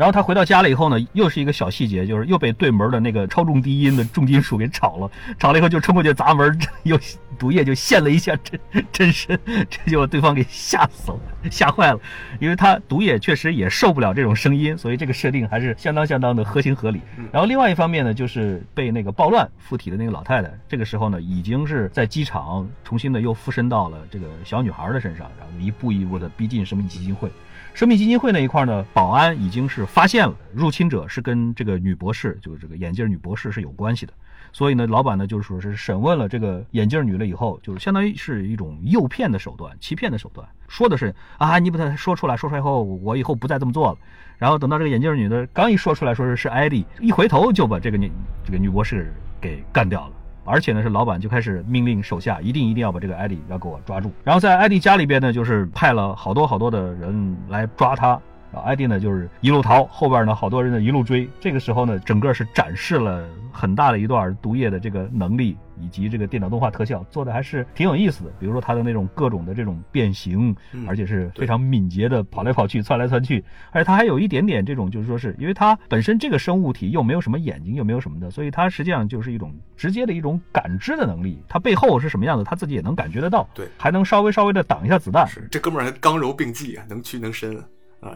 然后他回到家了以后呢，又是一个小细节，就是又被对门的那个超重低音的重金属给吵了，吵了以后就冲过去砸门，<laughs> 又毒液就现了一下真真身，<laughs> 这就把对方给吓死了，<laughs> 吓坏了，因为他毒液确实也受不了这种声音，所以这个设定还是相当相当的合情合理。然后另外一方面呢，就是被那个暴乱附体的那个老太太，这个时候呢，已经是在机场重新的又附身到了这个小女孩的身上，然后一步一步的逼近生命基金会。生命基金会那一块呢，保安已经是发现了入侵者是跟这个女博士，就是这个眼镜女博士是有关系的。所以呢，老板呢就是说是审问了这个眼镜女了以后，就是相当于是一种诱骗的手段、欺骗的手段，说的是啊，你把它说出来，说出来以后，我以后不再这么做了。然后等到这个眼镜女的刚一说出来，说是是艾迪，一回头就把这个女这个女博士给干掉了。而且呢，是老板就开始命令手下一定一定要把这个艾迪要给我抓住。然后在艾迪家里边呢，就是派了好多好多的人来抓他。然后艾迪呢就是一路逃，后边呢好多人呢一路追。这个时候呢，整个是展示了很大的一段毒液的这个能力。以及这个电脑动画特效做的还是挺有意思的，比如说它的那种各种的这种变形，而且是非常敏捷的跑来跑去、窜来窜去，而且它还有一点点这种，就是说是因为它本身这个生物体又没有什么眼睛，又没有什么的，所以它实际上就是一种直接的一种感知的能力。它背后是什么样子，它自己也能感觉得到，对，还能稍微稍微的挡一下子弹。是这哥们儿还刚柔并济啊，能屈能伸啊，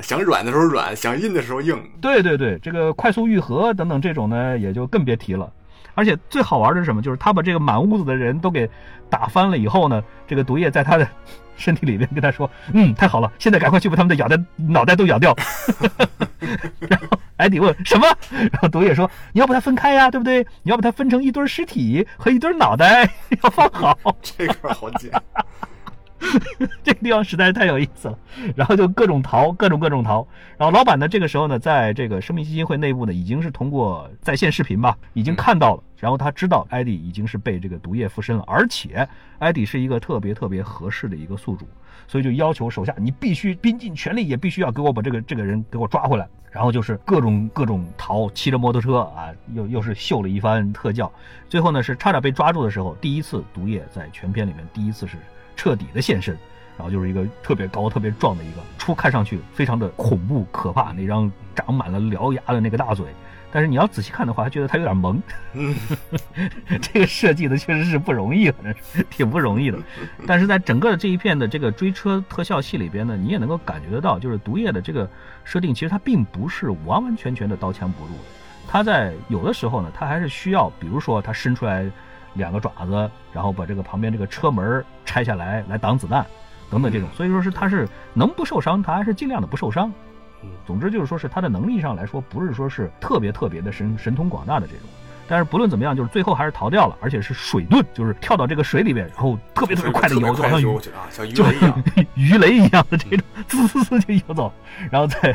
想软的时候软，想硬的时候硬。对对对，这个快速愈合等等这种呢，也就更别提了。而且最好玩的是什么？就是他把这个满屋子的人都给打翻了以后呢，这个毒液在他的 <laughs> 身体里面跟他说：“嗯，太好了，现在赶快去把他们的咬的脑袋都咬掉。<laughs> ” <laughs> 然后艾迪问什么？然后毒液说：“你要把它分开呀，对不对？你要把它分成一堆尸体和一堆脑袋，要放好。”这块好解。<laughs> 这个地方实在是太有意思了，然后就各种逃，各种各种逃。然后老板呢，这个时候呢，在这个生命基金会内部呢，已经是通过在线视频吧，已经看到了。然后他知道艾迪已经是被这个毒液附身了，而且艾迪是一个特别特别合适的一个宿主，所以就要求手下你必须拼尽全力，也必须要给我把这个这个人给我抓回来。然后就是各种各种逃，骑着摩托车啊，又又是秀了一番特效。最后呢，是差点被抓住的时候，第一次毒液在全片里面第一次是。彻底的现身，然后就是一个特别高、特别壮的一个，初看上去非常的恐怖可怕，那张长满了獠牙的那个大嘴。但是你要仔细看的话，还觉得他有点萌。<laughs> 这个设计的确实是不容易，反正是挺不容易的。但是在整个的这一片的这个追车特效戏里边呢，你也能够感觉得到，就是毒液的这个设定，其实它并不是完完全全的刀枪不入。它在有的时候呢，它还是需要，比如说它伸出来。两个爪子，然后把这个旁边这个车门拆下来，来挡子弹，等等这种，所以说是他是能不受伤，他还是尽量的不受伤。总之就是说是他的能力上来说，不是说是特别特别的神神通广大的这种。但是不论怎么样，就是最后还是逃掉了，而且是水遁，就是跳到这个水里面，然后特别特别快的游，就好像鱼雷一样，<laughs> 鱼雷一样的这种，滋滋滋就游走，然后在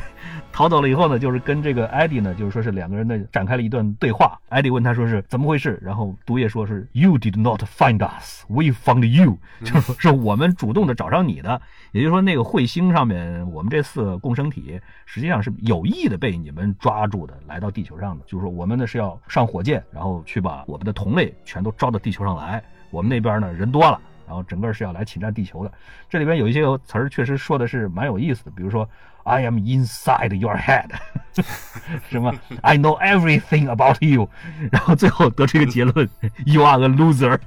逃走了以后呢，就是跟这个艾迪呢，就是说是两个人呢展开了一段对话。艾迪问他说是怎么回事，然后毒液说是 You did not find us, we found you，<laughs> 就是说是我们主动的找上你的。也就是说，那个彗星上面我们这四个共生体实际上是有意的被你们抓住的，来到地球上的。就是说，我们呢是要上火箭，然后去把我们的同类全都招到地球上来。我们那边呢人多了，然后整个是要来侵占地球的。这里边有一些词儿确实说的是蛮有意思的，比如说。I am inside your head，<laughs> 什么？I know everything about you，<laughs> 然后最后得出一个结论：You are a loser。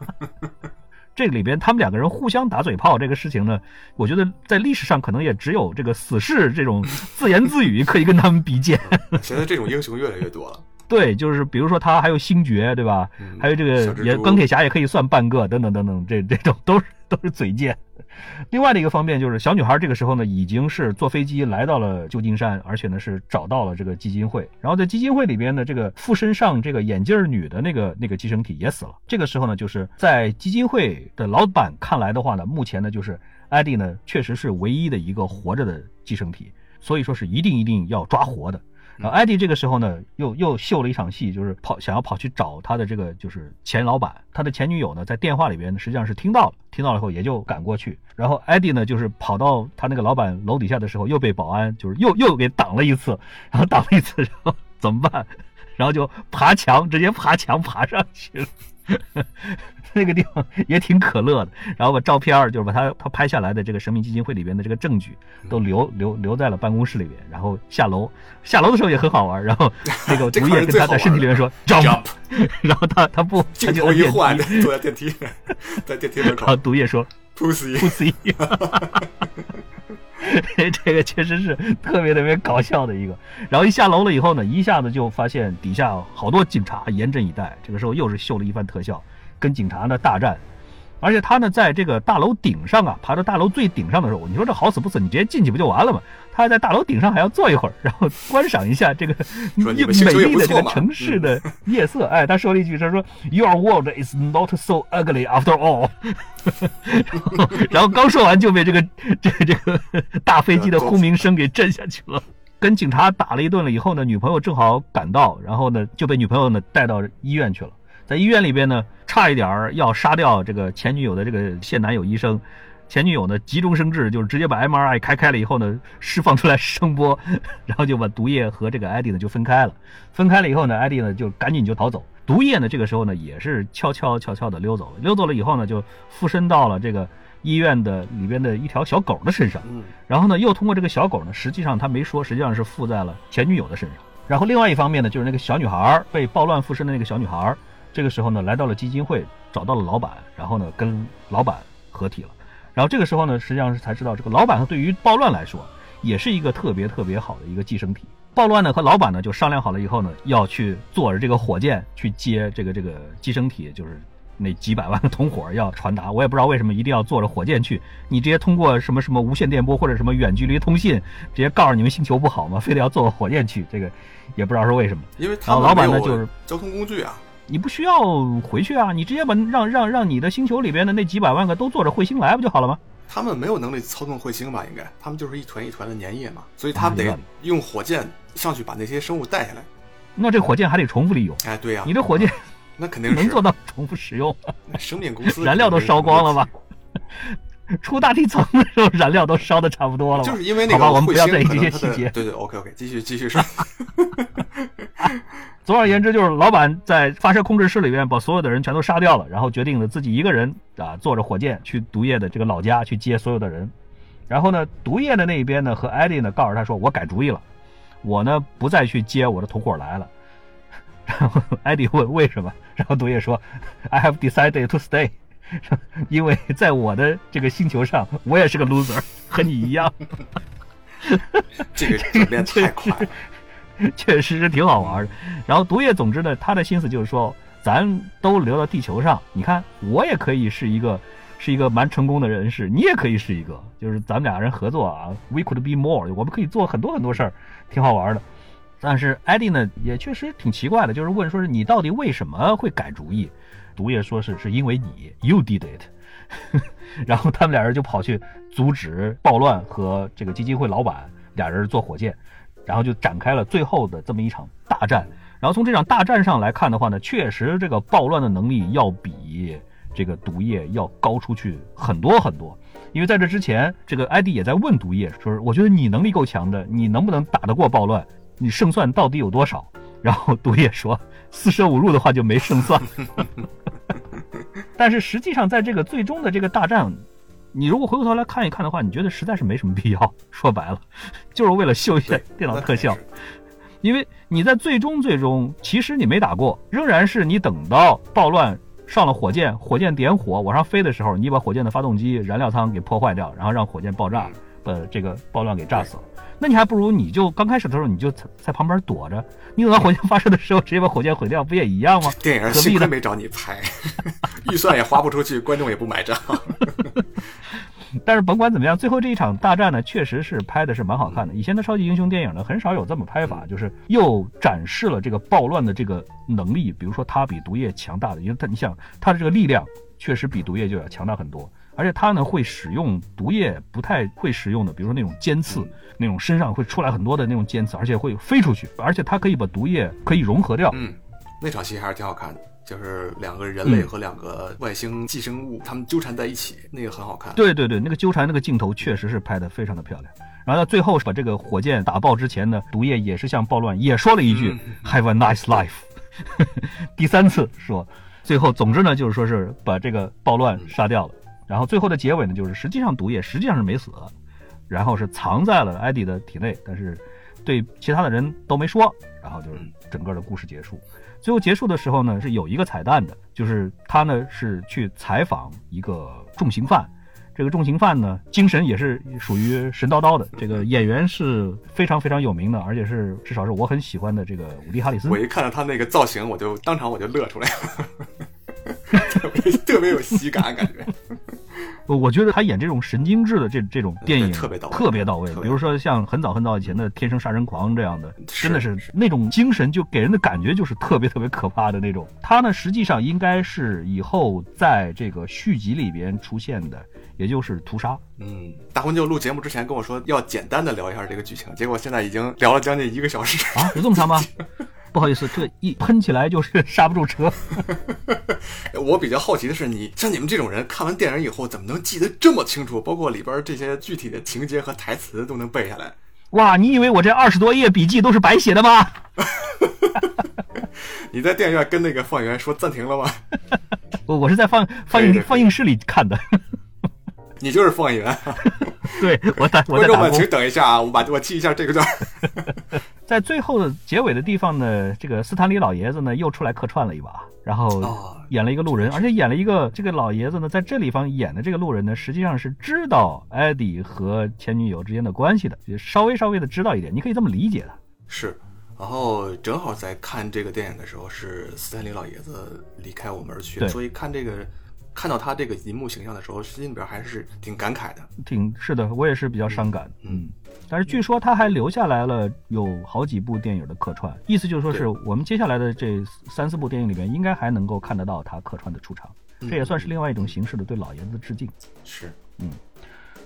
<laughs> 这里边他们两个人互相打嘴炮这个事情呢，我觉得在历史上可能也只有这个死士这种自言自语可以跟他们比肩。现在这种英雄越来越多了。对，就是比如说他还有星爵，对吧？还有这个也钢铁侠也可以算半个，等等等等，这这种都是都是嘴贱。另外的一个方面就是，小女孩这个时候呢，已经是坐飞机来到了旧金山，而且呢是找到了这个基金会。然后在基金会里边呢，这个附身上这个眼镜女的那个那个寄生体也死了。这个时候呢，就是在基金会的老板看来的话呢，目前呢就是艾迪呢确实是唯一的一个活着的寄生体，所以说是一定一定要抓活的。然后艾迪这个时候呢，又又秀了一场戏，就是跑想要跑去找他的这个就是前老板，他的前女友呢，在电话里边实际上是听到了，听到了以后也就赶过去。然后艾迪呢，就是跑到他那个老板楼底下的时候，又被保安就是又又给挡了一次，然后挡了一次，然后怎么办？然后就爬墙，直接爬墙爬上去了。<laughs> 那个地方也挺可乐的，然后把照片就是把他他拍下来的这个神秘基金会里边的这个证据都留留留在了办公室里边，然后下楼下楼的时候也很好玩，然后那个 <laughs> 毒液跟他在身体里面说 jump，<laughs> 然后他他不镜头一换坐在电梯在电梯门口，毒液说 pussy pussy，<laughs> 这个确实是特别特别搞笑的一个，然后一下楼了以后呢，一下子就发现底下好多警察严阵以待，这个时候又是秀了一番特效。跟警察呢大战，而且他呢在这个大楼顶上啊，爬到大楼最顶上的时候，你说这好死不死，你直接进去不就完了吗？他还在大楼顶上还要坐一会儿，然后观赏一下这个 <laughs> <laughs> 美丽的这个城市的夜色。哎，他说了一句，他说：“Your world is not so ugly after all。<laughs> ”然后刚说完就被这个这个这个大飞机的轰鸣声给震下去了。跟警察打了一顿了以后呢，女朋友正好赶到，然后呢就被女朋友呢带到医院去了。在医院里边呢，差一点儿要杀掉这个前女友的这个现男友医生，前女友呢急中生智，就是直接把 MRI 开开了以后呢，释放出来声波，然后就把毒液和这个艾迪呢就分开了。分开了以后呢，艾迪呢就赶紧就逃走，毒液呢这个时候呢也是悄悄悄悄的溜走了。溜走了以后呢，就附身到了这个医院的里边的一条小狗的身上，然后呢又通过这个小狗呢，实际上他没说，实际上是附在了前女友的身上。然后另外一方面呢，就是那个小女孩被暴乱附身的那个小女孩。这个时候呢，来到了基金会，找到了老板，然后呢，跟老板合体了。然后这个时候呢，实际上是才知道，这个老板对于暴乱来说，也是一个特别特别好的一个寄生体。暴乱呢和老板呢就商量好了以后呢，要去坐着这个火箭去接这个这个寄生体，就是那几百万个同伙要传达。我也不知道为什么一定要坐着火箭去，你直接通过什么什么无线电波或者什么远距离通信，直接告诉你们星球不好吗？非得要坐火箭去，这个也不知道是为什么。因为老板呢就是交通工具啊。你不需要回去啊，你直接把让让让你的星球里边的那几百万个都坐着彗星来不就好了吗？他们没有能力操纵彗星吧？应该，他们就是一团一团的粘液嘛，所以他们得用火箭上去把那些生物带下来。那这火箭还得重复利用？哎，对呀，你这火箭 <laughs> 那肯定能做到重复使用？生命公司燃料都烧光了吧？出大气层的时候燃料都烧的差不多了就是因为那个好吧，我们不要在意这些细节。对对，OK OK，继续继续说。<laughs> 总而言之，就是老板在发射控制室里边把所有的人全都杀掉了，然后决定了自己一个人啊坐着火箭去毒液的这个老家去接所有的人。然后呢，毒液的那一边呢和艾迪呢告诉他说：“我改主意了，我呢不再去接我的同伙来了。<laughs> ”然后艾迪问为什么，然后毒液说：“I have decided to stay，<laughs> 因为在我的这个星球上，我也是个 loser，和你一样。<laughs> ”这个转变太快。<laughs> 确实是挺好玩的。然后毒液，总之呢，他的心思就是说，咱都留到地球上，你看我也可以是一个，是一个蛮成功的人士，你也可以是一个，就是咱们俩人合作啊，we could be more，我们可以做很多很多事儿，挺好玩的。但是艾迪呢，也确实挺奇怪的，就是问说是你到底为什么会改主意？毒液说是是因为你，you did it。<laughs> 然后他们俩人就跑去阻止暴乱和这个基金会老板。俩人坐火箭，然后就展开了最后的这么一场大战。然后从这场大战上来看的话呢，确实这个暴乱的能力要比这个毒液要高出去很多很多。因为在这之前，这个艾迪也在问毒液，说我觉得你能力够强的，你能不能打得过暴乱？你胜算到底有多少？然后毒液说，四舍五入的话就没胜算。<laughs> 但是实际上，在这个最终的这个大战，你如果回过头来看一看的话，你觉得实在是没什么必要。说白了，就是为了秀一下电脑特效。因为你在最终最终，其实你没打过，仍然是你等到暴乱上了火箭，火箭点火往上飞的时候，你把火箭的发动机、燃料舱给破坏掉，然后让火箭爆炸，把这个暴乱给炸死了。那你还不如你就刚开始的时候你就在在旁边躲着，你等到火箭发射的时候直接把火箭毁掉，不也一样吗？电影幸亏没找你拍，<laughs> 预算也花不出去，观众也不买账。<laughs> 但是甭管怎么样，最后这一场大战呢，确实是拍的是蛮好看的。以前的超级英雄电影呢，很少有这么拍法，就是又展示了这个暴乱的这个能力，比如说他比毒液强大的，因为他你想他的这个力量确实比毒液就要强大很多。而且它呢会使用毒液不太会使用的，比如说那种尖刺，那种身上会出来很多的那种尖刺，而且会飞出去，而且它可以把毒液可以融合掉。嗯，那场戏还是挺好看的，就是两个人类和两个外星寄生物，他们纠缠在一起，那个很好看。对对对，那个纠缠那个镜头确实是拍的非常的漂亮。然后到最后把这个火箭打爆之前呢，毒液也是向暴乱也说了一句 “Have a nice life”，<laughs> 第三次说。最后总之呢就是说是把这个暴乱杀掉了。然后最后的结尾呢，就是实际上毒液实际上是没死，然后是藏在了艾迪的体内，但是对其他的人都没说，然后就是整个的故事结束。最后结束的时候呢，是有一个彩蛋的，就是他呢是去采访一个重刑犯，这个重刑犯呢精神也是属于神叨叨的，这个演员是非常非常有名的，而且是至少是我很喜欢的这个伍迪·哈里斯。我一看到他那个造型，我就当场我就乐出来了。特别特别有喜感，感觉。<laughs> 我觉得他演这种神经质的这这种电影特别到特别到位。比如说像很早很早以前的《天生杀人狂》这样的，真的是那种精神就给人的感觉就是特别特别可怕的那种。他呢实际上应该是以后在这个续集里边出现的，也就是屠杀。嗯，大魂就录节目之前跟我说要简单的聊一下这个剧情，结果现在已经聊了将近一个小时啊，有这么长吗？<laughs> 不好意思，这一喷起来就是刹不住车。<laughs> 我比较好奇的是，你像你们这种人，看完电影以后怎么能记得这么清楚？包括里边这些具体的情节和台词都能背下来？哇，你以为我这二十多页笔记都是白写的吗？<laughs> 你在电影院跟那个放映员说暂停了吗？我 <laughs> 我是在放放映放映室里看的。你就是放映员。对我打观众们，请等一下啊！我把我记一下这个段。在最后的结尾的地方呢，这个斯坦李老爷子呢又出来客串了一把，然后演了一个路人，而且演了一个这个老爷子呢，在这里方演的这个路人呢，实际上是知道艾迪和前女友之间的关系的，就稍微稍微的知道一点，你可以这么理解的。是，然后正好在看这个电影的时候，是斯坦李老爷子离开我们而去，所以看这个。看到他这个银幕形象的时候，心里边还是挺感慨的。挺是的，我也是比较伤感。嗯，但是据说他还留下来了有好几部电影的客串，意思就是说是我们接下来的这三四部电影里面，应该还能够看得到他客串的出场。这也算是另外一种形式的对老爷子的致敬。是，嗯。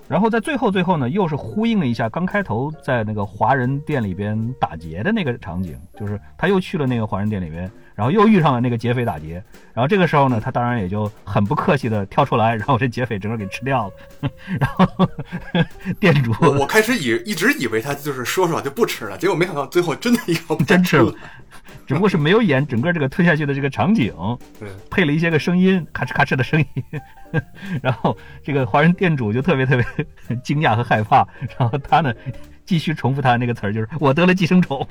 然后在最后最后呢，又是呼应了一下刚开头在那个华人店里边打劫的那个场景，就是他又去了那个华人店里边。然后又遇上了那个劫匪打劫，然后这个时候呢，他当然也就很不客气的跳出来，然后这劫匪整个给吃掉了。然后 <laughs> 店主，我开始以一直以为他就是说说就不吃了，结果没想到最后真的要 <laughs> 真吃了，只不过是没有演整个这个吞下去的这个场景，配了一些个声音，咔哧咔哧的声音。<laughs> 然后这个华人店主就特别特别惊讶和害怕，然后他呢继续重复他那个词儿，就是我得了寄生虫。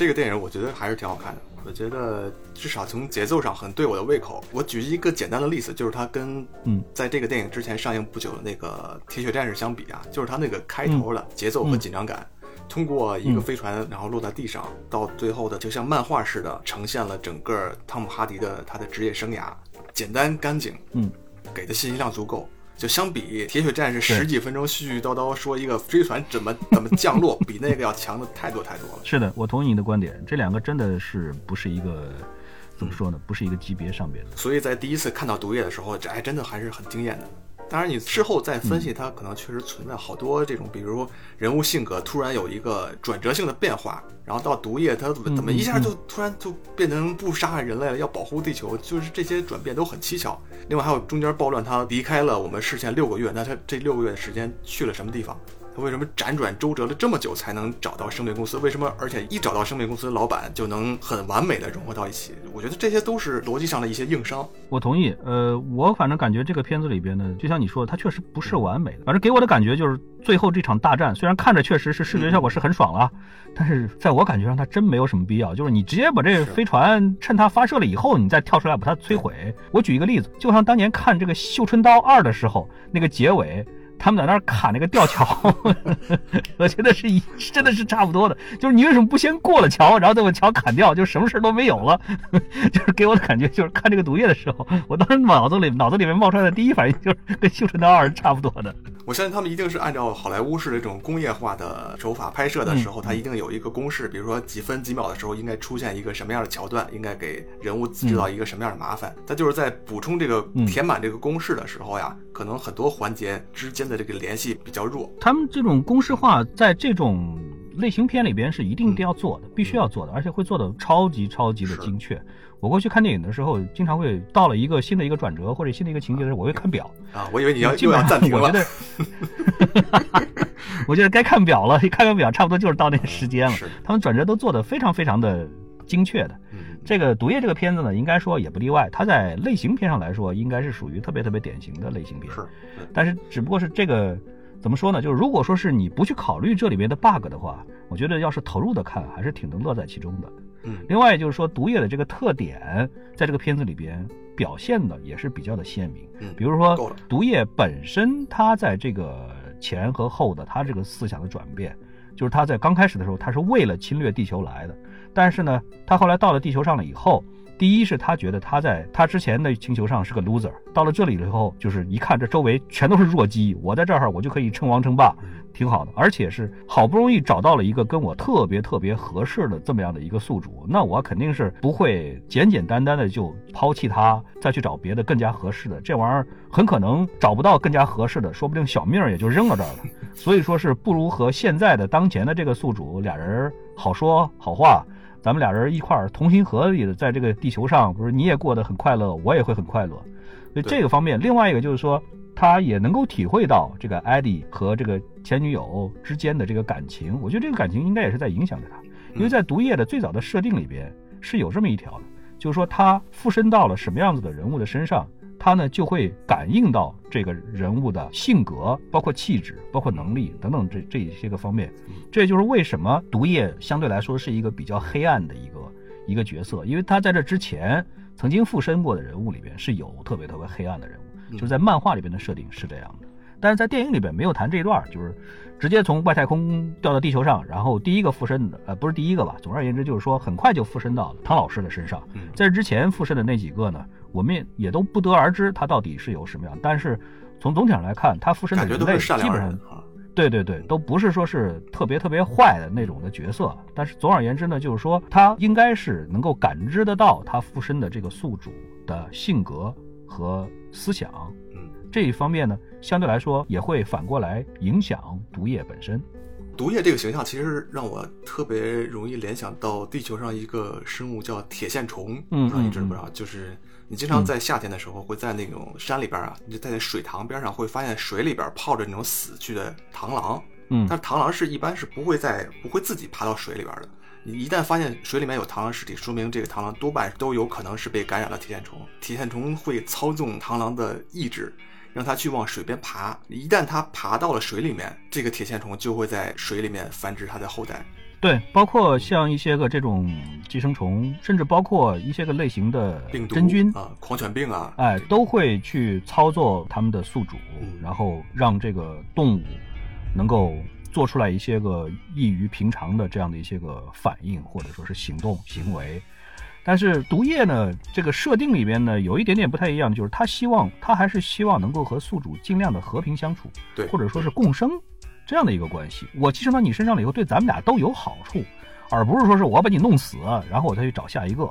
这个电影我觉得还是挺好看的，我觉得至少从节奏上很对我的胃口。我举一个简单的例子，就是它跟嗯，在这个电影之前上映不久的那个《铁血战士》相比啊，就是它那个开头的节奏和紧张感，通过一个飞船然后落在地上，到最后的就像漫画似的呈现了整个汤姆哈迪的他的职业生涯，简单干净，嗯，给的信息量足够。就相比《铁血战士》十几分钟絮絮叨叨说一个飞船怎么怎么降落，比那个要强的太多太多了。是的，我同意你的观点，这两个真的是不是一个怎么说呢？不是一个级别上边的。所以在第一次看到毒液的时候，这还真的还是很惊艳的。当然，你事后再分析，它可能确实存在好多这种，比如人物性格突然有一个转折性的变化，然后到毒液，它怎么一下就突然就变成不杀害人类了，要保护地球，就是。这些转变都很蹊跷。另外还有中间暴乱，他离开了我们视线六个月，那他这六个月的时间去了什么地方？他为什么辗转周折了这么久才能找到生命公司？为什么而且一找到生命公司的老板就能很完美的融合到一起？我觉得这些都是逻辑上的一些硬伤。我同意。呃，我反正感觉这个片子里边呢，就像你说的，它确实不是完美的。反正给我的感觉就是最后这场大战，虽然看着确实是视觉效果是很爽了，但是在我感觉上它真没有什么必要。就是你直接把这个飞船趁它发射了以后，你再跳出来把它摧毁。我举一个例子，就像当年看这个《绣春刀二》的时候，那个结尾。他们在那儿砍那个吊桥，<laughs> 我觉得是一真的是差不多的。就是你为什么不先过了桥，然后再把桥砍掉，就什么事都没有了？<laughs> 就是给我的感觉，就是看这个毒液的时候，我当时脑子里脑子里面冒出来的第一反应就是跟《绣春刀二》差不多的。我相信他们一定是按照好莱坞式的这种工业化的手法拍摄的时候，它一定有一个公式，比如说几分几秒的时候应该出现一个什么样的桥段，应该给人物制造一个什么样的麻烦。他就是在补充这个填满这个公式的时候呀，可能很多环节之间。的这个联系比较弱，他们这种公式化在这种类型片里边是一定要做的，必须要做的，而且会做的超级超级的精确。我过去看电影的时候，经常会到了一个新的一个转折或者新的一个情节的时候，我会看表啊。我以为你要又要暂停了。我觉得，<laughs> 我觉得该看表了，看看表，差不多就是到那个时间了。他们转折都做的非常非常的精确的。这个《毒液》这个片子呢，应该说也不例外。它在类型片上来说，应该是属于特别特别典型的类型片。是，但是只不过是这个怎么说呢？就是如果说是你不去考虑这里面的 bug 的话，我觉得要是投入的看，还是挺能乐在其中的。嗯。另外就是说，《毒液》的这个特点，在这个片子里边表现的也是比较的鲜明。嗯。比如说，《毒液》本身它在这个前和后的它这个思想的转变，就是它在刚开始的时候，它是为了侵略地球来的。但是呢，他后来到了地球上了以后，第一是他觉得他在他之前的星球上是个 loser，到了这里了以后，就是一看这周围全都是弱鸡，我在这儿我就可以称王称霸，挺好的。而且是好不容易找到了一个跟我特别特别合适的这么样的一个宿主，那我肯定是不会简简单单的就抛弃他，再去找别的更加合适的。这玩意儿很可能找不到更加合适的，说不定小命也就扔到这儿了。所以说是不如和现在的当前的这个宿主俩人好说好话。咱们俩人一块儿同心合力的在这个地球上，不是你也过得很快乐，我也会很快乐。所以这个方面，另外一个就是说，他也能够体会到这个艾迪和这个前女友之间的这个感情。我觉得这个感情应该也是在影响着他，因为在毒液的最早的设定里边是有这么一条的，就是说他附身到了什么样子的人物的身上。他呢就会感应到这个人物的性格，包括气质，包括能力等等这这一些个方面。这就是为什么毒液相对来说是一个比较黑暗的一个一个角色，因为他在这之前曾经附身过的人物里边是有特别特别黑暗的人物，就是在漫画里边的设定是这样的。但是在电影里边没有谈这一段，就是直接从外太空掉到地球上，然后第一个附身的，呃，不是第一个吧？总而言之，就是说很快就附身到了汤老师的身上。在这之前附身的那几个呢，我们也也都不得而知他到底是有什么样。但是从总体上来看，他附身的人类基本上，对对对，都不是说是特别特别坏的那种的角色。但是总而言之呢，就是说他应该是能够感知得到他附身的这个宿主的性格和思想。嗯这一方面呢，相对来说也会反过来影响毒液本身。毒液这个形象其实让我特别容易联想到地球上一个生物叫铁线虫，不知道你知不知道？就是你经常在夏天的时候会在那种山里边啊，你就在那水塘边上会发现水里边泡着那种死去的螳螂。嗯，但是螳螂是一般是不会在不会自己爬到水里边的。你一旦发现水里面有螳螂尸体，说明这个螳螂多半都有可能是被感染了铁线虫。铁线虫会操纵螳螂的意志。让它去往水边爬，一旦它爬到了水里面，这个铁线虫就会在水里面繁殖它的后代。对，包括像一些个这种寄生虫，甚至包括一些个类型的真菌啊，狂犬病啊，哎，都会去操作他们的宿主，然后让这个动物能够做出来一些个异于平常的这样的一些个反应，或者说是行动行为。但是毒液呢，这个设定里边呢，有一点点不太一样，就是他希望他还是希望能够和宿主尽量的和平相处，对，或者说是共生这样的一个关系。我寄生到你身上了以后，对咱们俩都有好处，而不是说是我把你弄死，然后我再去找下一个。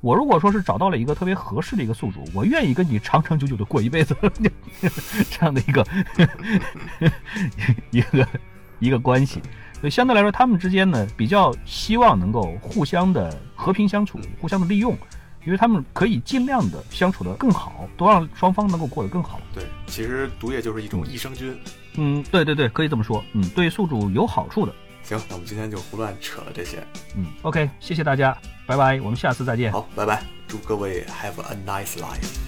我如果说是找到了一个特别合适的一个宿主，我愿意跟你长长久久的过一辈子，<laughs> 这样的一个 <laughs> 一个一个关系。所以相对来说，他们之间呢比较希望能够互相的和平相处，互相的利用，因为他们可以尽量的相处的更好，都让双方能够过得更好。对，其实毒液就是一种益生菌。嗯，对对对，可以这么说。嗯，对宿主有好处的。行，那我们今天就胡乱扯了这些。嗯，OK，谢谢大家，拜拜，我们下次再见。好，拜拜，祝各位 have a nice life。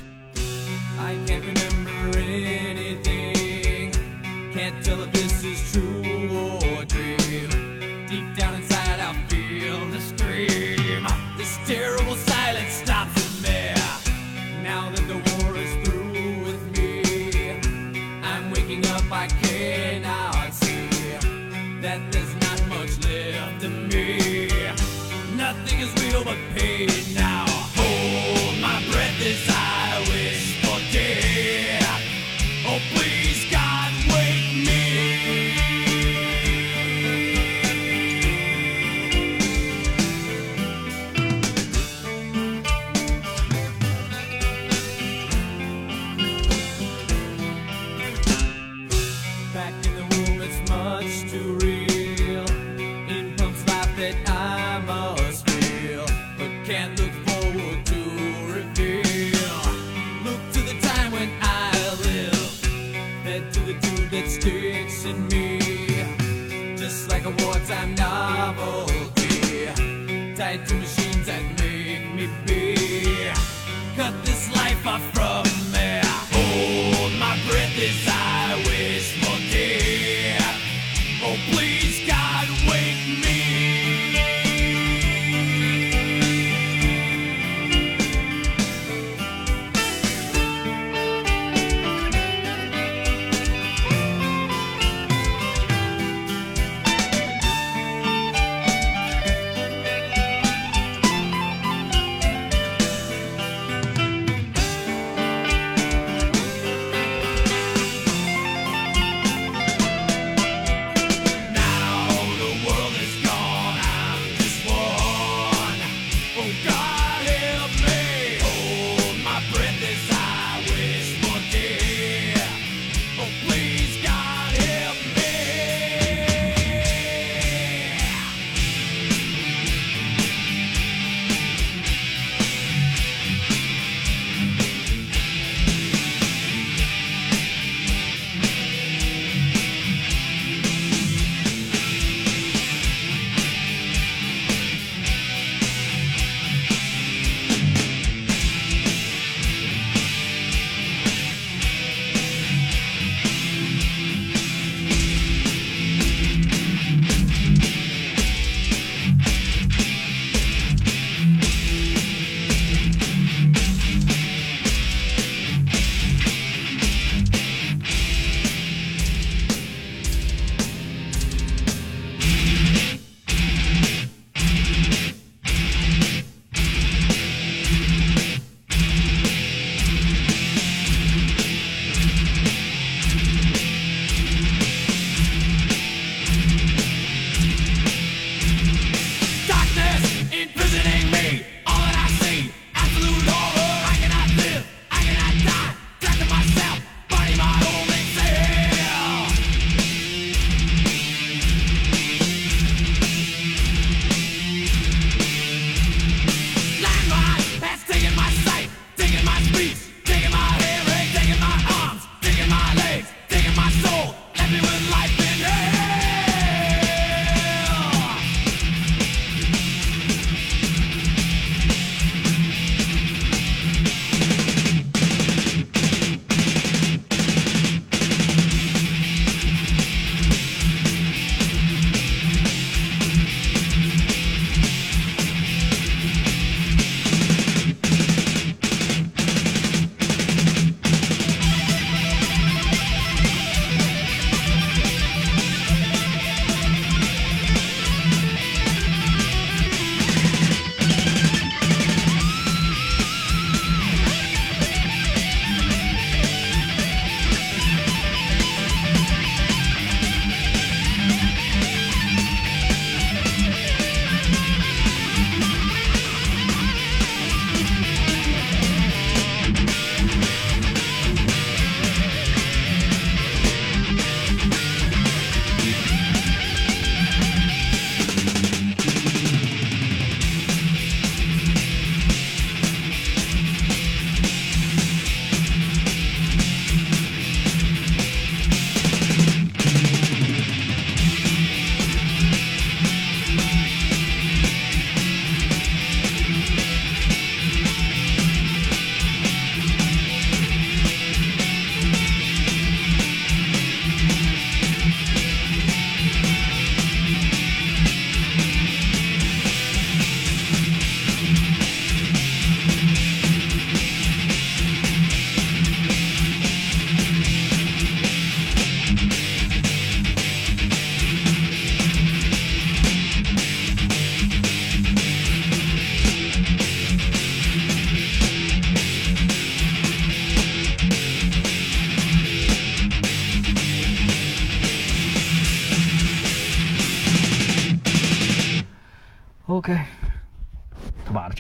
I can't remember anything, can't tell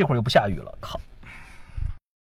这会儿又不下雨了，